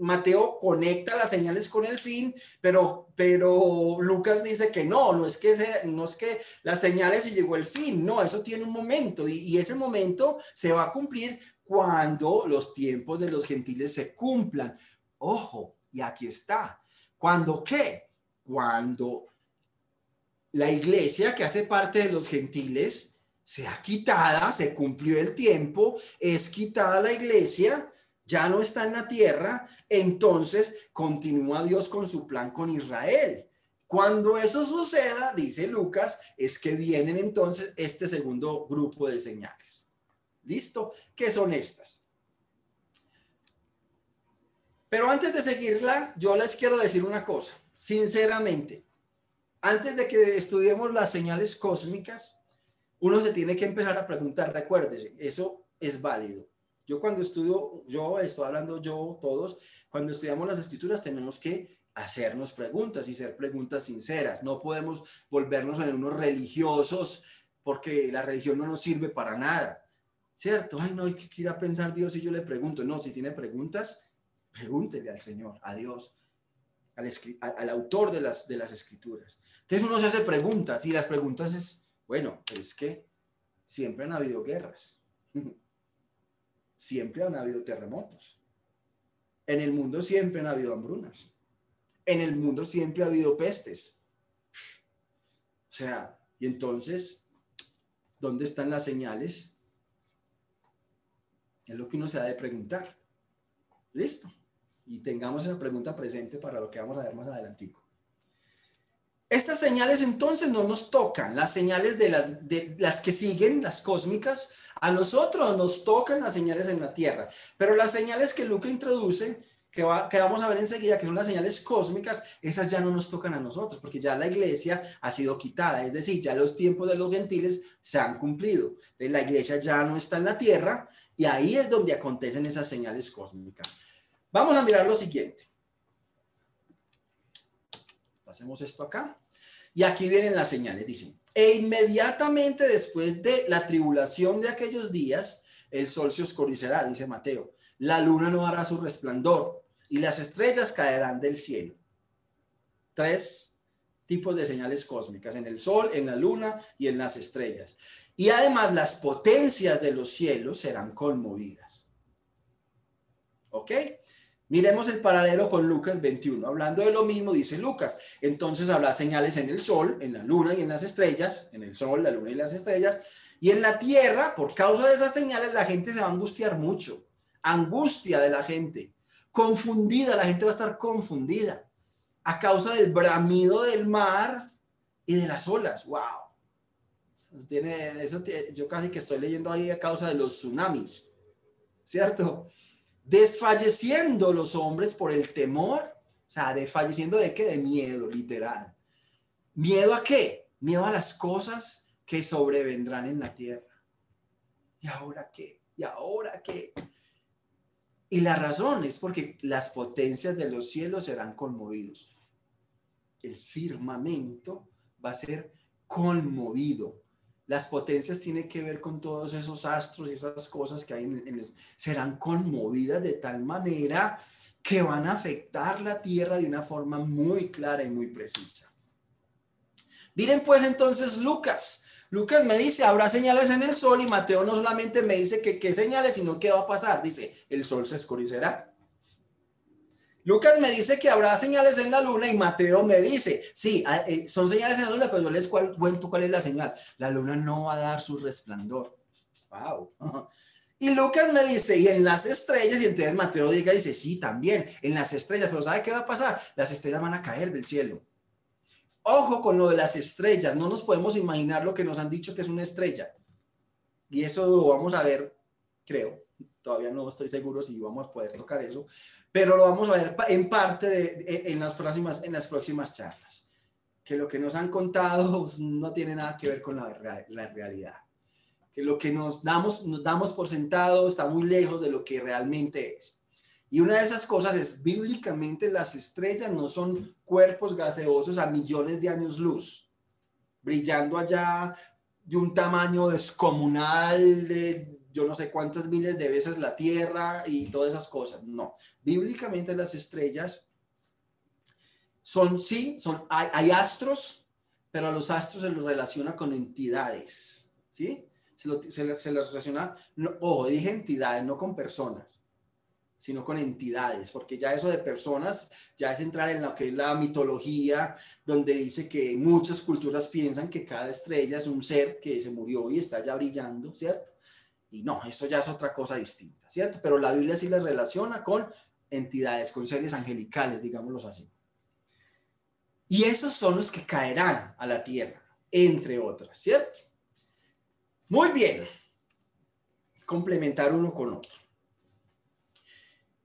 Mateo conecta las señales con el fin, pero, pero Lucas dice que no, no es que, no es que las señales y llegó el fin, no, eso tiene un momento y, y ese momento se va a cumplir cuando los tiempos de los gentiles se cumplan. Ojo, y aquí está. ¿Cuándo qué? Cuando la iglesia que hace parte de los gentiles sea quitada, se cumplió el tiempo, es quitada la iglesia, ya no está en la tierra, entonces continúa Dios con su plan con Israel. Cuando eso suceda, dice Lucas, es que vienen entonces este segundo grupo de señales. ¿Listo? ¿Qué son estas? Pero antes de seguirla, yo les quiero decir una cosa, sinceramente. Antes de que estudiemos las señales cósmicas, uno se tiene que empezar a preguntar, recuérdese, eso es válido. Yo cuando estudio, yo estoy hablando yo, todos, cuando estudiamos las escrituras tenemos que hacernos preguntas y ser preguntas sinceras. No podemos volvernos en unos religiosos porque la religión no nos sirve para nada. ¿Cierto? Ay, no, ¿qué quiera pensar Dios si yo le pregunto? No, si tiene preguntas, pregúntele al Señor, a Dios, al, al autor de las, de las escrituras. Entonces uno se hace preguntas y las preguntas es, bueno, es que siempre han habido guerras. siempre han habido terremotos. En el mundo siempre han habido hambrunas. En el mundo siempre ha habido pestes. O sea, y entonces, ¿dónde están las señales? Es lo que uno se ha de preguntar. Listo. Y tengamos esa pregunta presente para lo que vamos a ver más adelantico. Estas señales entonces no nos tocan, las señales de las, de las que siguen, las cósmicas, a nosotros nos tocan las señales en la Tierra, pero las señales que Luca introduce, que, que vamos a ver enseguida, que son las señales cósmicas, esas ya no nos tocan a nosotros, porque ya la iglesia ha sido quitada, es decir, ya los tiempos de los gentiles se han cumplido. Entonces la iglesia ya no está en la Tierra y ahí es donde acontecen esas señales cósmicas. Vamos a mirar lo siguiente. Hacemos esto acá. Y aquí vienen las señales, dicen. E inmediatamente después de la tribulación de aquellos días, el sol se oscurecerá, dice Mateo. La luna no hará su resplandor y las estrellas caerán del cielo. Tres tipos de señales cósmicas, en el sol, en la luna y en las estrellas. Y además las potencias de los cielos serán conmovidas. ¿Ok? Miremos el paralelo con Lucas 21. Hablando de lo mismo, dice Lucas. Entonces habla señales en el sol, en la luna y en las estrellas, en el sol, la luna y las estrellas. Y en la tierra, por causa de esas señales, la gente se va a angustiar mucho. Angustia de la gente. Confundida, la gente va a estar confundida. A causa del bramido del mar y de las olas. ¡Wow! Tiene, eso, yo casi que estoy leyendo ahí a causa de los tsunamis. ¿Cierto? Desfalleciendo los hombres por el temor, o sea, desfalleciendo de qué? De miedo, literal. ¿Miedo a qué? Miedo a las cosas que sobrevendrán en la tierra. ¿Y ahora qué? ¿Y ahora qué? Y la razón es porque las potencias de los cielos serán conmovidos. El firmamento va a ser conmovido las potencias tienen que ver con todos esos astros y esas cosas que hay en, serán conmovidas de tal manera que van a afectar la tierra de una forma muy clara y muy precisa. Miren pues entonces Lucas. Lucas me dice, habrá señales en el sol y Mateo no solamente me dice que qué señales, sino qué va a pasar. Dice, el sol se oscurecerá. Lucas me dice que habrá señales en la luna y Mateo me dice, sí, ah, eh, son señales en la luna, pero yo les cuento cuál es la señal. La luna no va a dar su resplandor. Wow. Y Lucas me dice, y en las estrellas, y entonces Mateo diga, dice, sí, también, en las estrellas, pero ¿sabe qué va a pasar? Las estrellas van a caer del cielo. Ojo con lo de las estrellas, no nos podemos imaginar lo que nos han dicho que es una estrella. Y eso lo vamos a ver, creo. Todavía no estoy seguro si vamos a poder tocar eso, pero lo vamos a ver en parte de, en, las próximas, en las próximas charlas. Que lo que nos han contado no tiene nada que ver con la, realidad que lo que nos damos, nos damos por sentado está muy lejos de lo que realmente es. Y una de esas cosas es, bíblicamente las estrellas no son cuerpos gaseosos a millones de años luz, brillando allá de un tamaño descomunal de yo no sé cuántas miles de veces la Tierra y todas esas cosas. No, bíblicamente las estrellas son, sí, son, hay, hay astros, pero a los astros se los relaciona con entidades, ¿sí? se, les relaciona, ojo, dije entidades, no con personas, sino con entidades, porque ya eso de personas ya es entrar en lo que es la mitología, donde dice que muchas culturas piensan que cada estrella es un ser que se murió y está ya brillando, ¿cierto? Y no, eso ya es otra cosa distinta, ¿cierto? Pero la Biblia sí las relaciona con entidades, con seres angelicales, digámoslo así. Y esos son los que caerán a la tierra, entre otras, ¿cierto? Muy bien. Es complementar uno con otro.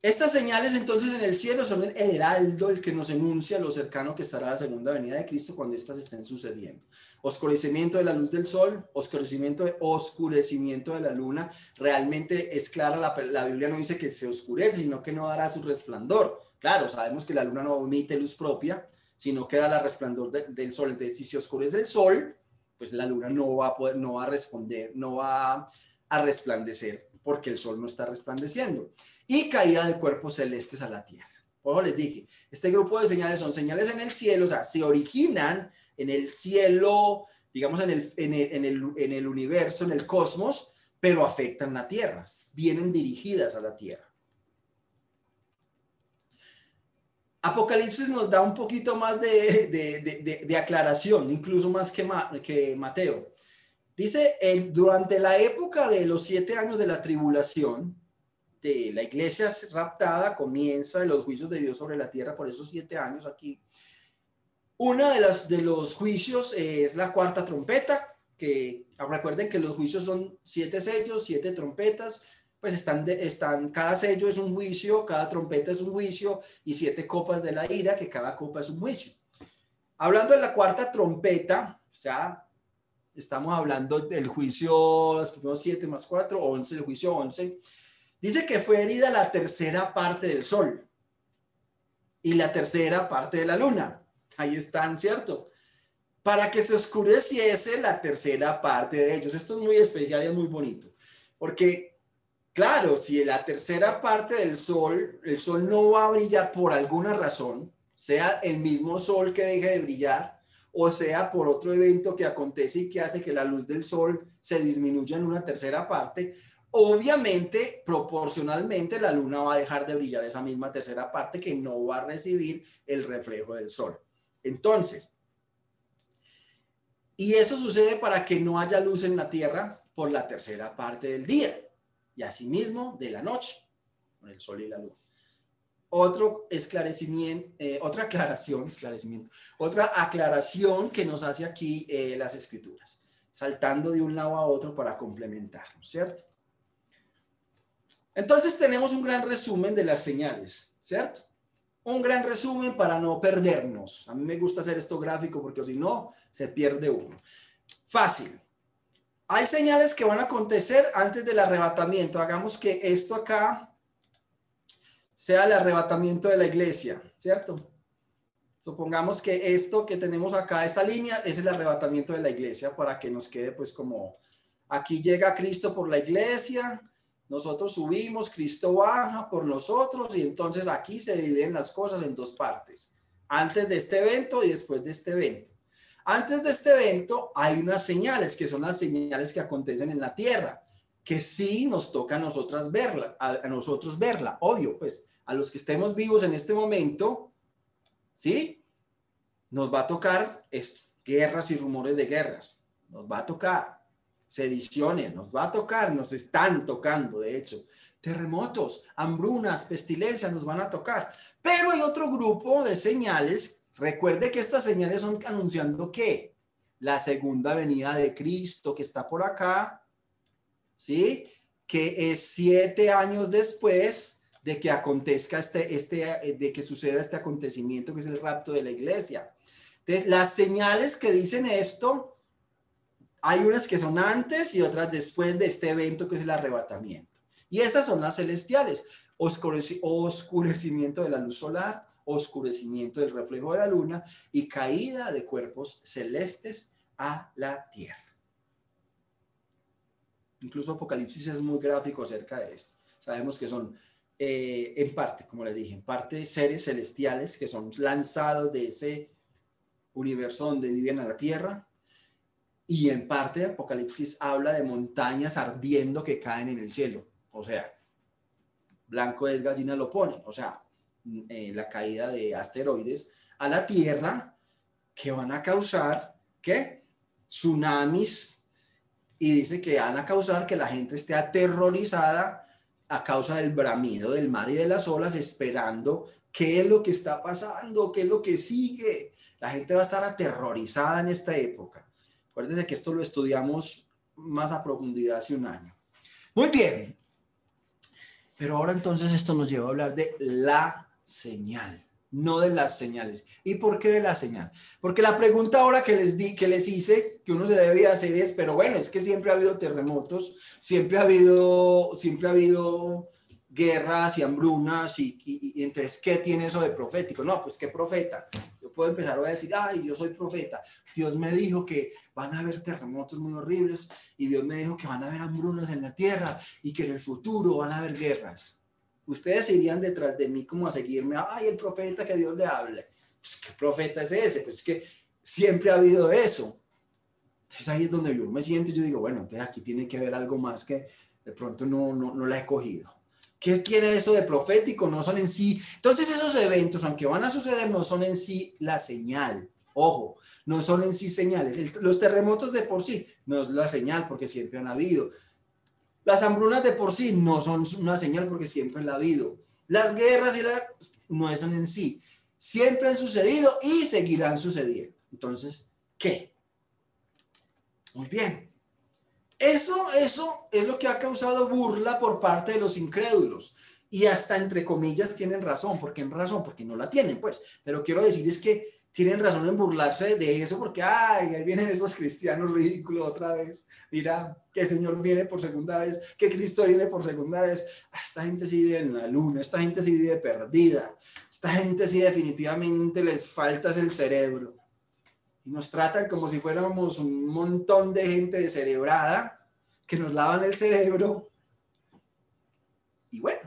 Estas señales entonces en el cielo son el heraldo, el que nos enuncia lo cercano que estará la segunda venida de Cristo cuando éstas estén sucediendo. Oscurecimiento de la luz del sol, oscurecimiento de, oscurecimiento de la luna. Realmente es clara, la, la Biblia no dice que se oscurece, sino que no dará su resplandor. Claro, sabemos que la luna no emite luz propia, sino que da la resplandor del sol. Entonces, si se oscurece el sol, pues la luna no va a poder, no va a responder, no va a resplandecer porque el sol no está resplandeciendo. Y caída de cuerpos celestes a la tierra. Ojo, les dije, este grupo de señales son señales en el cielo, o sea, se originan en el cielo, digamos, en el, en el, en el universo, en el cosmos, pero afectan la tierra, vienen dirigidas a la tierra. Apocalipsis nos da un poquito más de, aclaración, incluso más que, que Mateo. Dice, durante la época de los siete años de la tribulación, de la iglesia raptada, comienza los juicios de Dios sobre la tierra por esos siete años aquí. Una de las de los juicios es la cuarta trompeta, que recuerden que los juicios son siete sellos, siete trompetas, pues están, están, cada sello es un juicio, cada trompeta es un juicio y siete copas de la ira, que cada copa es un juicio. Hablando de la cuarta trompeta, o sea, estamos hablando del juicio, los primeros siete más cuatro, once, el juicio once, dice que fue herida la tercera parte del sol y la tercera parte de la luna. Ahí están, ¿cierto? Para que se oscureciese la tercera parte de ellos. Esto es muy especial y es muy bonito, porque Claro, si la tercera parte del sol, el sol no va a brillar por alguna razón, sea el mismo sol que deje de brillar, o sea por otro evento que acontece y que hace que la luz del sol se disminuya en una tercera parte, obviamente, proporcionalmente, la luna va a dejar de brillar esa misma tercera parte que no va a recibir el reflejo del sol. Entonces, y eso sucede para que no haya luz en la Tierra por la tercera parte del día y asimismo de la noche, con el sol y la luna. Otro esclarecimiento, eh, otra aclaración, esclarecimiento, otra aclaración que nos hace aquí eh, las escrituras, saltando de un lado a otro para complementarnos, ¿cierto? Entonces tenemos un gran resumen de las señales, ¿cierto? Un gran resumen para no perdernos. A mí me gusta hacer esto gráfico porque si no, se pierde uno. Fácil. Hay señales que van a acontecer antes del arrebatamiento. Hagamos que esto acá sea el arrebatamiento de la iglesia, ¿cierto? Supongamos que esto que tenemos acá, esta línea, es el arrebatamiento de la iglesia para que nos quede pues como aquí llega Cristo por la iglesia Nosotros subimos, Cristo baja por nosotros y entonces aquí se dividen las cosas en dos partes, antes de este evento y después de este evento. Antes de este evento hay unas señales que son las señales que acontecen en la tierra, que sí nos toca a nosotras verla, a, nosotros verla, obvio, pues a los que estemos vivos en este momento, ¿sí? Nos va a tocar esto, guerras y rumores de guerras, nos va a tocar sediciones, nos va a tocar, nos están tocando, de hecho, terremotos, hambrunas, pestilencias nos van a tocar, pero hay otro grupo de señales Recuerde que estas señales son anunciando que la segunda venida de Cristo que está por acá, ¿sí? Que es siete años después de que acontezca este, este, de que suceda este acontecimiento que es el rapto de la iglesia. Entonces, las señales que dicen esto, hay unas que son antes y otras después de este evento que es el arrebatamiento. Y esas son las celestiales, oscurecimiento de la luz solar, oscurecimiento del reflejo de la luna y caída de cuerpos celestes a la tierra. Incluso Apocalipsis es muy gráfico acerca de esto. Sabemos que son, eh, en parte, como le dije, en parte seres celestiales que son lanzados de ese universo donde viven a la tierra. Y en parte Apocalipsis habla de montañas ardiendo que caen en el cielo. O sea, blanco es gallina lo pone. O sea, eh, la caída de asteroides a la Tierra que van a causar, ¿qué? Tsunamis y dice que van a causar que la gente esté aterrorizada a causa del bramido del mar y de las olas esperando qué es lo que está pasando, qué es lo que sigue. La gente va a estar aterrorizada en esta época. Acuérdense que esto lo estudiamos más a profundidad hace un año. Muy bien. Pero ahora entonces esto nos lleva a hablar de la señal, no de las señales. ¿Y por qué de la señal? Porque la pregunta ahora que les di, que les hice, que uno se debe hacer es, pero bueno, es que siempre ha habido terremotos, siempre ha habido, siempre ha habido guerras y hambrunas y, y, entonces, ¿qué tiene eso de profético? No, pues qué profeta. Yo puedo empezar a decir, ay, yo soy profeta. Dios me dijo que van a haber terremotos muy horribles y Dios me dijo que van a haber hambrunas en la tierra y que en el futuro van a haber guerras ustedes irían detrás de mí como a seguirme, ay, el profeta que Dios le hable. Pues, ¿qué profeta es ese? Pues es que siempre ha habido eso. Entonces ahí es donde yo me siento y yo digo, bueno, entonces aquí tiene que haber algo más que de pronto no, no, no la he cogido. ¿Qué quiere eso de profético? No son en sí. Entonces esos eventos, aunque van a suceder, no son en sí la señal. Ojo, no son en sí señales. los terremotos de por sí no es la señal porque siempre han habido. Las hambrunas de por sí no son una señal porque siempre la ha habido. Las guerras y las no son en sí. Siempre han sucedido y seguirán sucediendo. Entonces, ¿qué? Muy bien. Eso, eso es lo que ha causado burla por parte de los incrédulos. Y hasta entre comillas tienen razón. ¿Por qué razón? Porque no la tienen, pues. Pero quiero decir es que tienen razón en burlarse de eso porque, ay, ahí vienen esos cristianos ridículos otra vez. Mira, que el Señor viene por segunda vez, que Cristo viene por segunda vez. Ah, esta gente sí vive en la luna, esta gente sí vive perdida, esta gente sí definitivamente les falta el cerebro. Y nos tratan como si fuéramos un montón de gente descerebrada que nos lavan el cerebro. Y bueno,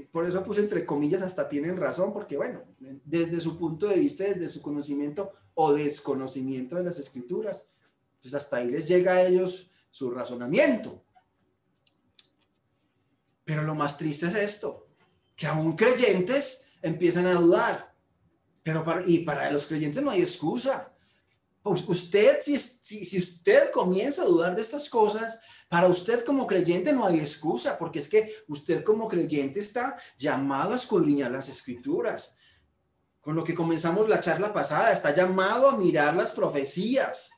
por eso puse entre comillas, hasta tienen razón, porque bueno, desde su punto de vista, desde su conocimiento o desconocimiento de las escrituras, pues hasta ahí les llega a ellos su razonamiento. Pero lo más triste es esto, que aún creyentes empiezan a dudar. Pero y para los creyentes no hay excusa. Usted, si, si usted comienza a dudar de estas cosas, para usted como creyente no hay excusa, porque es que usted como creyente está llamado a escudriñar las escrituras. Con lo que comenzamos la charla pasada, está llamado a mirar las profecías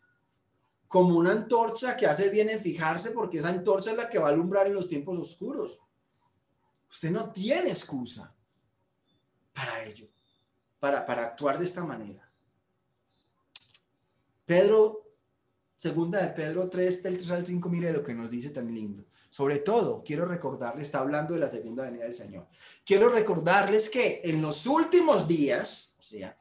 como una antorcha que hace bien en fijarse, porque esa antorcha es la que va a alumbrar en los tiempos oscuros. Usted no tiene excusa para ello, para, para actuar de esta manera. Pedro Segunda de Pedro 3, del 3 al 5, mire lo que nos dice tan lindo. Sobre todo, quiero recordarles, está hablando de la segunda venida del Señor. Quiero recordarles que en los últimos días, o sea,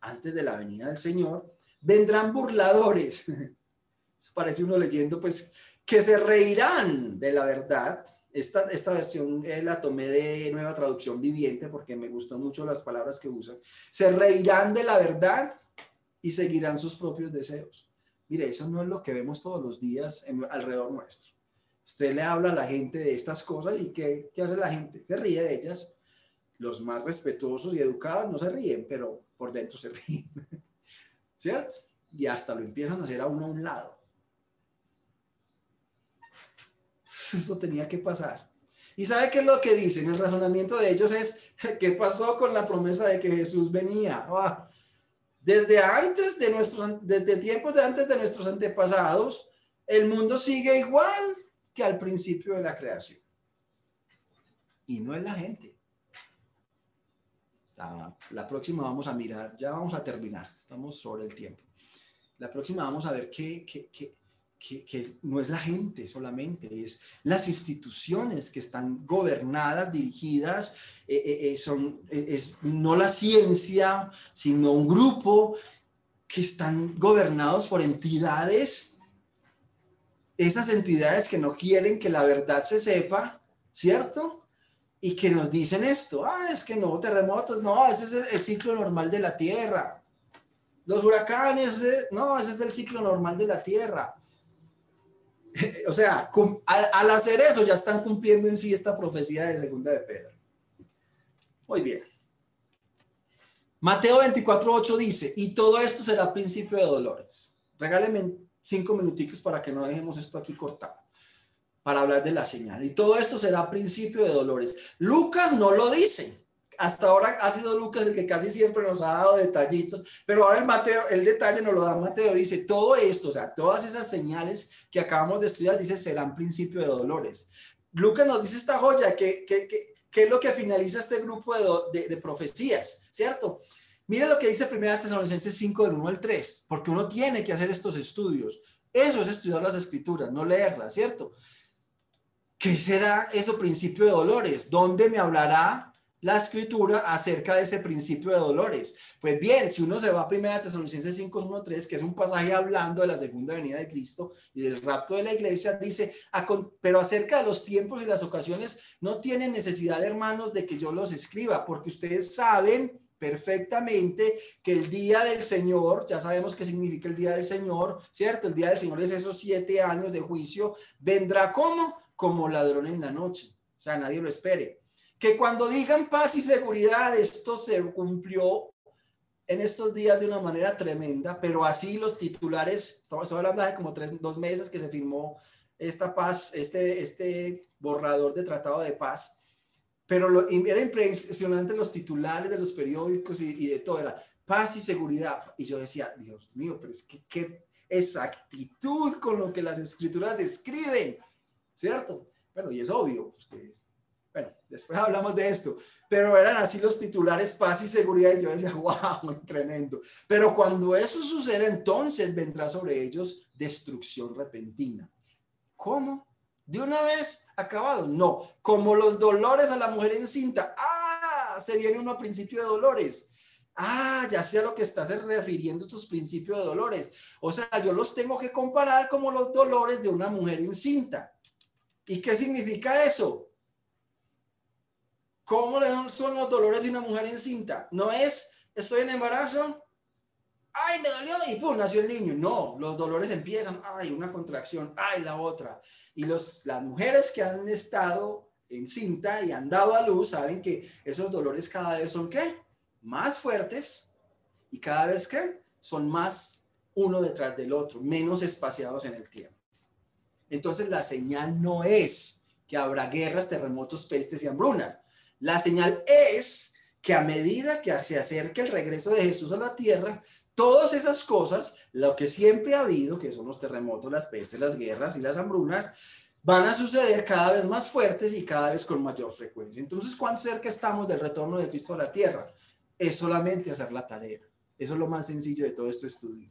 antes de la venida del Señor, vendrán burladores. Eso parece uno leyendo, pues, que se reirán de la verdad. Esta, esta versión eh, la tomé de nueva traducción viviente porque me gustó mucho las palabras que usan. Se reirán de la verdad y seguirán sus propios deseos. Mire, eso no es lo que vemos todos los días alrededor nuestro. Usted le habla a la gente de estas cosas y ¿qué, ¿qué hace la gente? Se ríe de ellas. Los más respetuosos y educados no se ríen, pero por dentro se ríen. ¿Cierto? Y hasta lo empiezan a hacer a uno a un lado. Eso tenía que pasar. ¿Y sabe qué es lo que dicen? El razonamiento de ellos es, ¿qué pasó con la promesa de que Jesús venía? Ah, desde antes de nuestros, desde tiempos de antes de nuestros antepasados, el mundo sigue igual que al principio de la creación. Y no es la gente. La, próxima vamos a mirar, ya vamos a terminar, estamos sobre el tiempo. La próxima vamos a ver qué, qué, qué que, no es la gente solamente, es las instituciones que están gobernadas, dirigidas, eh, eh, eh, son, es no la ciencia, sino un grupo que están gobernados por entidades, esas entidades que no quieren que la verdad se sepa, ¿cierto? Y que nos dicen esto, ah, es que no, terremotos, no, ese es el ciclo normal de la Tierra. Los huracanes, no, ese es el ciclo normal de la Tierra o sea, al, hacer eso ya están cumpliendo en sí esta profecía de segunda de Pedro. Muy bien. Mateo 24.8 dice, y todo esto será principio de dolores. Regáleme cinco minuticos para que no dejemos esto aquí cortado, para hablar de la señal. Y todo esto será principio de dolores. Lucas no lo dice hasta ahora ha sido Lucas el que casi siempre nos ha dado detallitos, pero ahora el Mateo, el detalle nos lo da Mateo, dice todo esto, o sea, todas esas señales que acabamos de estudiar, dice, serán principio de dolores. Lucas nos dice esta joya, que, es lo que finaliza este grupo de, de, profecías, ¿cierto? Mira lo que dice 1 Tesalonicenses 5 del 1 al 3, porque uno tiene que hacer estos estudios. Eso es estudiar las escrituras, no leerlas, ¿cierto? ¿Qué será eso principio de dolores? ¿Dónde me hablará la escritura acerca de ese principio de dolores. Pues bien, si uno se va a 1 Tesalonicenses 5, 3, que es un pasaje hablando de la segunda venida de Cristo y del rapto de la iglesia, dice, pero acerca de los tiempos y las ocasiones, no tienen necesidad, hermanos, de que yo los escriba, porque ustedes saben perfectamente que el día del Señor, ya sabemos qué significa el día del Señor, ¿cierto? El día del Señor es esos siete años de juicio, vendrá como, como ladrón en la noche. O sea, nadie lo espere que cuando digan paz y seguridad, esto se cumplió en estos días de una manera tremenda, pero así los titulares, estamos hablando de como tres, dos meses que se firmó esta paz, este, este borrador de tratado de paz, pero lo, era impresionante los titulares de los periódicos y, de todo, era paz y seguridad. Y yo decía, Dios mío, pero es que qué exactitud con lo que las escrituras describen, ¿cierto? Bueno, y es obvio, pues que bueno, después hablamos de esto, pero eran así los titulares paz y seguridad y yo decía, wow, tremendo. Pero cuando eso sucede, entonces vendrá sobre ellos destrucción repentina. ¿Cómo? ¿De una vez acabado? No, como los dolores a la mujer encinta. Ah, se viene uno a principio de dolores. Ah, ya sé a lo que estás refiriendo estos principios de dolores. O sea, yo los tengo que comparar como los dolores de una mujer encinta. ¿Y qué significa eso? ¿Cómo son los dolores de una mujer encinta? No es, estoy en embarazo, ay, me dolió y pum, nació el niño. No, los dolores empiezan, ay, una contracción, ay, la otra. Y los, las mujeres que han estado encinta y han dado a luz saben que esos dolores cada vez son qué? Más fuertes y cada vez que son más uno detrás del otro, menos espaciados en el tiempo. Entonces la señal no es que habrá guerras, terremotos, pestes y hambrunas. La señal es que a medida que se acerque el regreso de Jesús a la tierra, todas esas cosas, lo que siempre ha habido, que son los terremotos, las pestes, las guerras y las hambrunas, van a suceder cada vez más fuertes y cada vez con mayor frecuencia. Entonces, ¿cuán cerca estamos del retorno de Cristo a la tierra? Es solamente hacer la tarea. Eso es lo más sencillo de todo este estudio.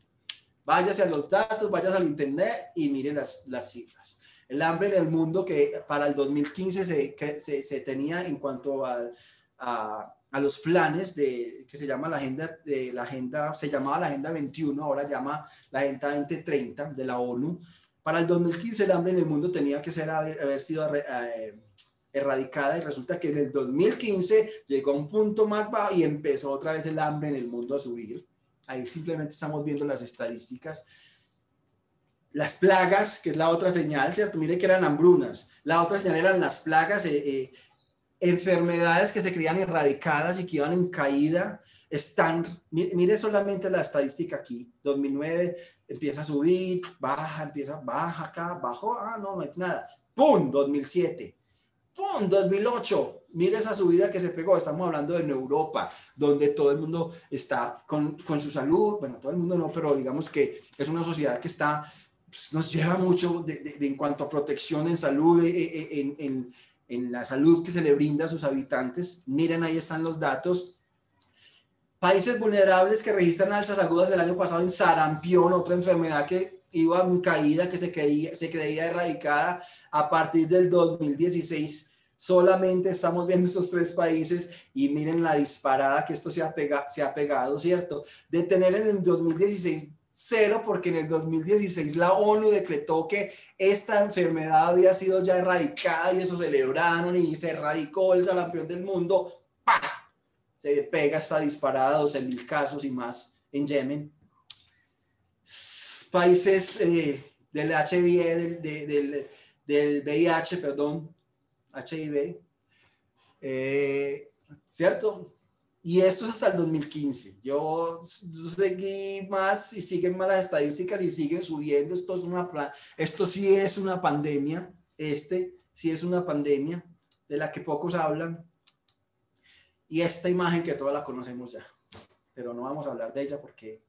Váyase a los datos, váyase al internet y miren las, las cifras el hambre en el mundo que para el 2015 se, se, tenía en cuanto a, a, los planes de, que se llama la agenda, de la agenda, se llamaba la Agenda 21, ahora llama la Agenda 2030 de la ONU. Para el 2015 el hambre en el mundo tenía que ser haber, sido eh, erradicada y resulta que en el 2015 llegó a un punto más bajo y empezó otra vez el hambre en el mundo a subir. Ahí simplemente estamos viendo las estadísticas. Las plagas, que es la otra señal, ¿cierto? Mire que eran hambrunas. La otra señal eran las plagas, eh, eh, enfermedades que se creían erradicadas y que iban en caída están, mire solamente la estadística aquí, 2009 empieza a subir, baja, empieza, baja acá, bajó, ah, no, no hay nada, ¡pum! 2007, ¡pum! 2008, mire esa subida que se pegó, estamos hablando de Europa, donde todo el mundo está con, con su salud, bueno, todo el mundo no, pero digamos que es una sociedad que está, pues, nos lleva mucho de, en cuanto a protección en salud, eh, eh, en, en, la salud que se le brinda a sus habitantes, miren ahí están los datos, Países vulnerables que registran alzas agudas del año pasado en sarampión, otra enfermedad que iba en caída, que se creía, se creía erradicada a partir del 2016. Solamente estamos viendo esos tres países y miren la disparada que esto se ha, se ha pegado, ¿cierto? De tener en el 2016 cero, porque en el 2016 la ONU decretó que esta enfermedad había sido ya erradicada y eso celebraron y se erradicó el sarampión del mundo. ¡Pah! se pega esta disparada, 12 mil casos y más en Yemen. Países eh, del HIV, del, del, VIH, perdón, HIV, eh, ¿cierto? Y esto es hasta el 2015. Yo seguí más y siguen más las estadísticas y siguen subiendo. Esto, es una, esto sí es una pandemia. Este sí es una pandemia de la que pocos hablan. Y esta imagen que todas la conocemos ya, pero no vamos a hablar de ella porque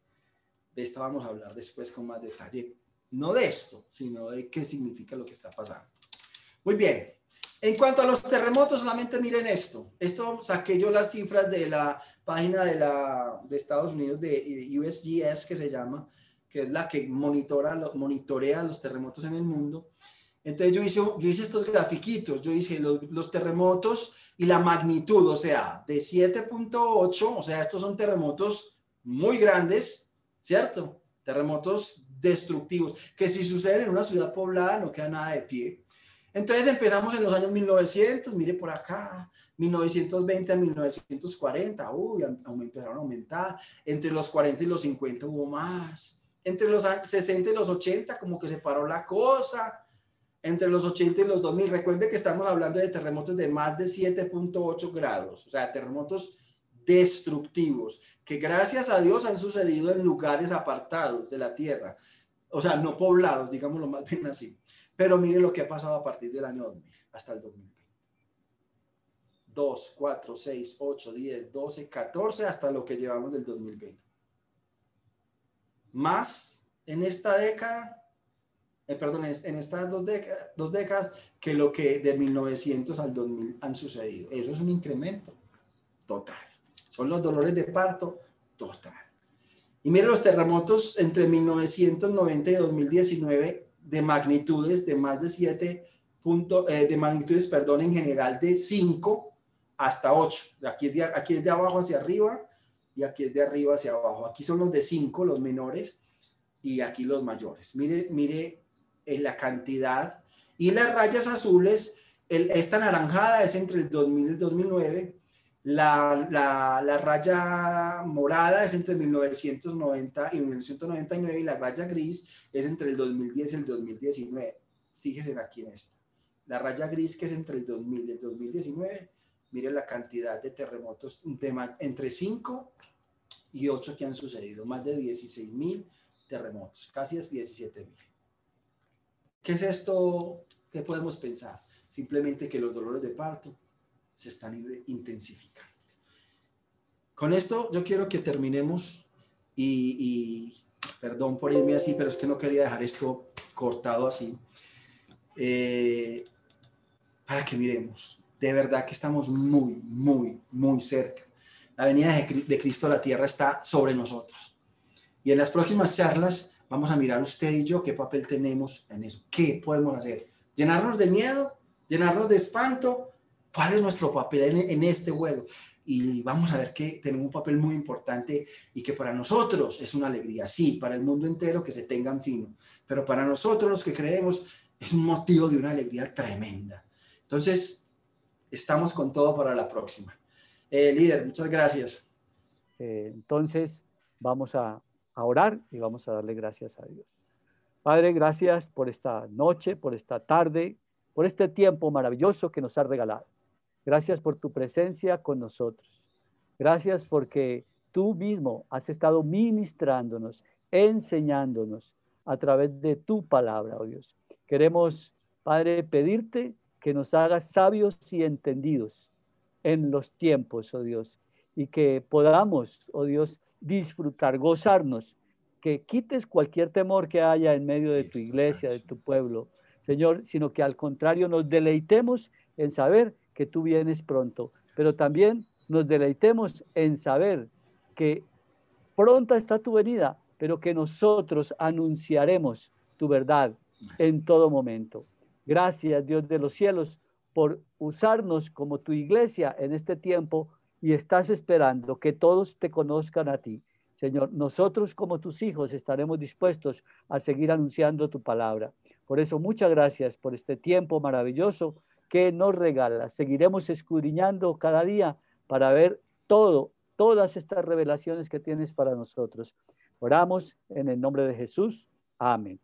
de esta vamos a hablar después con más detalle. No de esto, sino de qué significa lo que está pasando. Muy bien. En cuanto a los terremotos, solamente miren esto. Esto saqué yo las cifras de la página de, la, Estados Unidos, de USGS, que se llama, que es la que monitora, monitorea los terremotos en el mundo. Entonces yo hice, yo hice estos grafiquitos, yo hice los, los terremotos y la magnitud, o sea, de 7.8, o sea, estos son terremotos muy grandes, ¿cierto? Terremotos destructivos, que si suceden en una ciudad poblada no queda nada de pie. Entonces empezamos en los años 1900, mire por acá, 1920 a 1940, uy, empezaron a aumentar. Entre los 40 y los 50 hubo más. Entre los 60 y los 80 como que se paró la cosa entre los 80 y los 2000. Recuerde que estamos hablando de terremotos de más de 7.8 grados, o sea, terremotos destructivos, que gracias a Dios han sucedido en lugares apartados de la Tierra, o sea, no poblados, digámoslo más bien así. Pero mire lo que ha pasado a partir del año 2000 hasta el 2020. 2, 4, 6, 8, 10, 12, 14, hasta lo que llevamos del 2020. Más en esta década eh, perdón, en estas dos, dos décadas que lo que de 1900 al 2000 han sucedido. Eso es un incremento total. Son los dolores de parto total. Y miren los terremotos entre 1990 y 2019 de magnitudes de más de 7 puntos, eh, de magnitudes, perdón, en general de 5 hasta 8. Aquí es, de, aquí es de abajo hacia arriba y aquí es de arriba hacia abajo. Aquí son los de 5, los menores, y aquí los mayores. Mire, mire en la cantidad. Y las rayas azules, el, esta naranjada es entre el 2000 y el 2009. La, la, la, raya morada es entre 1990 y 1999 y la raya gris es entre el 2010 y el 2019. Fíjense aquí en esta. La raya gris que es entre el 2000 y el 2019. Miren la cantidad de terremotos de entre 5 y 8 que han sucedido. Más de 16 mil terremotos, casi 17 mil. ¿Qué es esto? ¿Qué podemos pensar? Simplemente que los dolores de parto se están intensificando. Con esto yo quiero que terminemos y, perdón por irme así, pero es que no quería dejar esto cortado así, eh, para que miremos. De verdad que estamos muy, muy, muy cerca. La venida de Cristo a la tierra está sobre nosotros. Y en las próximas charlas Vamos a mirar usted y yo qué papel tenemos en eso. ¿Qué podemos hacer? ¿Llenarnos de miedo? ¿Llenarnos de espanto? ¿Cuál es nuestro papel en, este juego? y vamos a ver que tenemos un papel muy importante y que para nosotros es una alegría, sí, para el mundo entero que se tengan fino, pero para nosotros los que creemos es un motivo de una alegría tremenda. Entonces, estamos con todo para la próxima. Eh, líder, muchas gracias. Eh, entonces, vamos a, a orar y vamos a darle gracias a Dios. Padre, gracias por esta noche, por esta tarde, por este tiempo maravilloso que nos has regalado. Gracias por tu presencia con nosotros. Gracias porque tú mismo has estado ministrándonos, enseñándonos a través de tu palabra, oh Dios. Queremos, Padre, pedirte que nos hagas sabios y entendidos en los tiempos, oh Dios, y que podamos, oh Dios, disfrutar, gozarnos, que quites cualquier temor que haya en medio de tu iglesia, de tu pueblo, Señor, sino que al contrario nos deleitemos en saber que tú vienes pronto, pero también nos deleitemos en saber que pronta está tu venida, pero que nosotros anunciaremos tu verdad en todo momento. Gracias, Dios de los cielos, por usarnos como tu iglesia en este tiempo y estás esperando que todos te conozcan a ti. Señor, nosotros como tus hijos estaremos dispuestos a seguir anunciando tu palabra. Por eso, muchas gracias por este tiempo maravilloso que nos regala. Seguiremos escudriñando cada día para ver todo, todas estas revelaciones que tienes para nosotros. Oramos en el nombre de Jesús. Amén.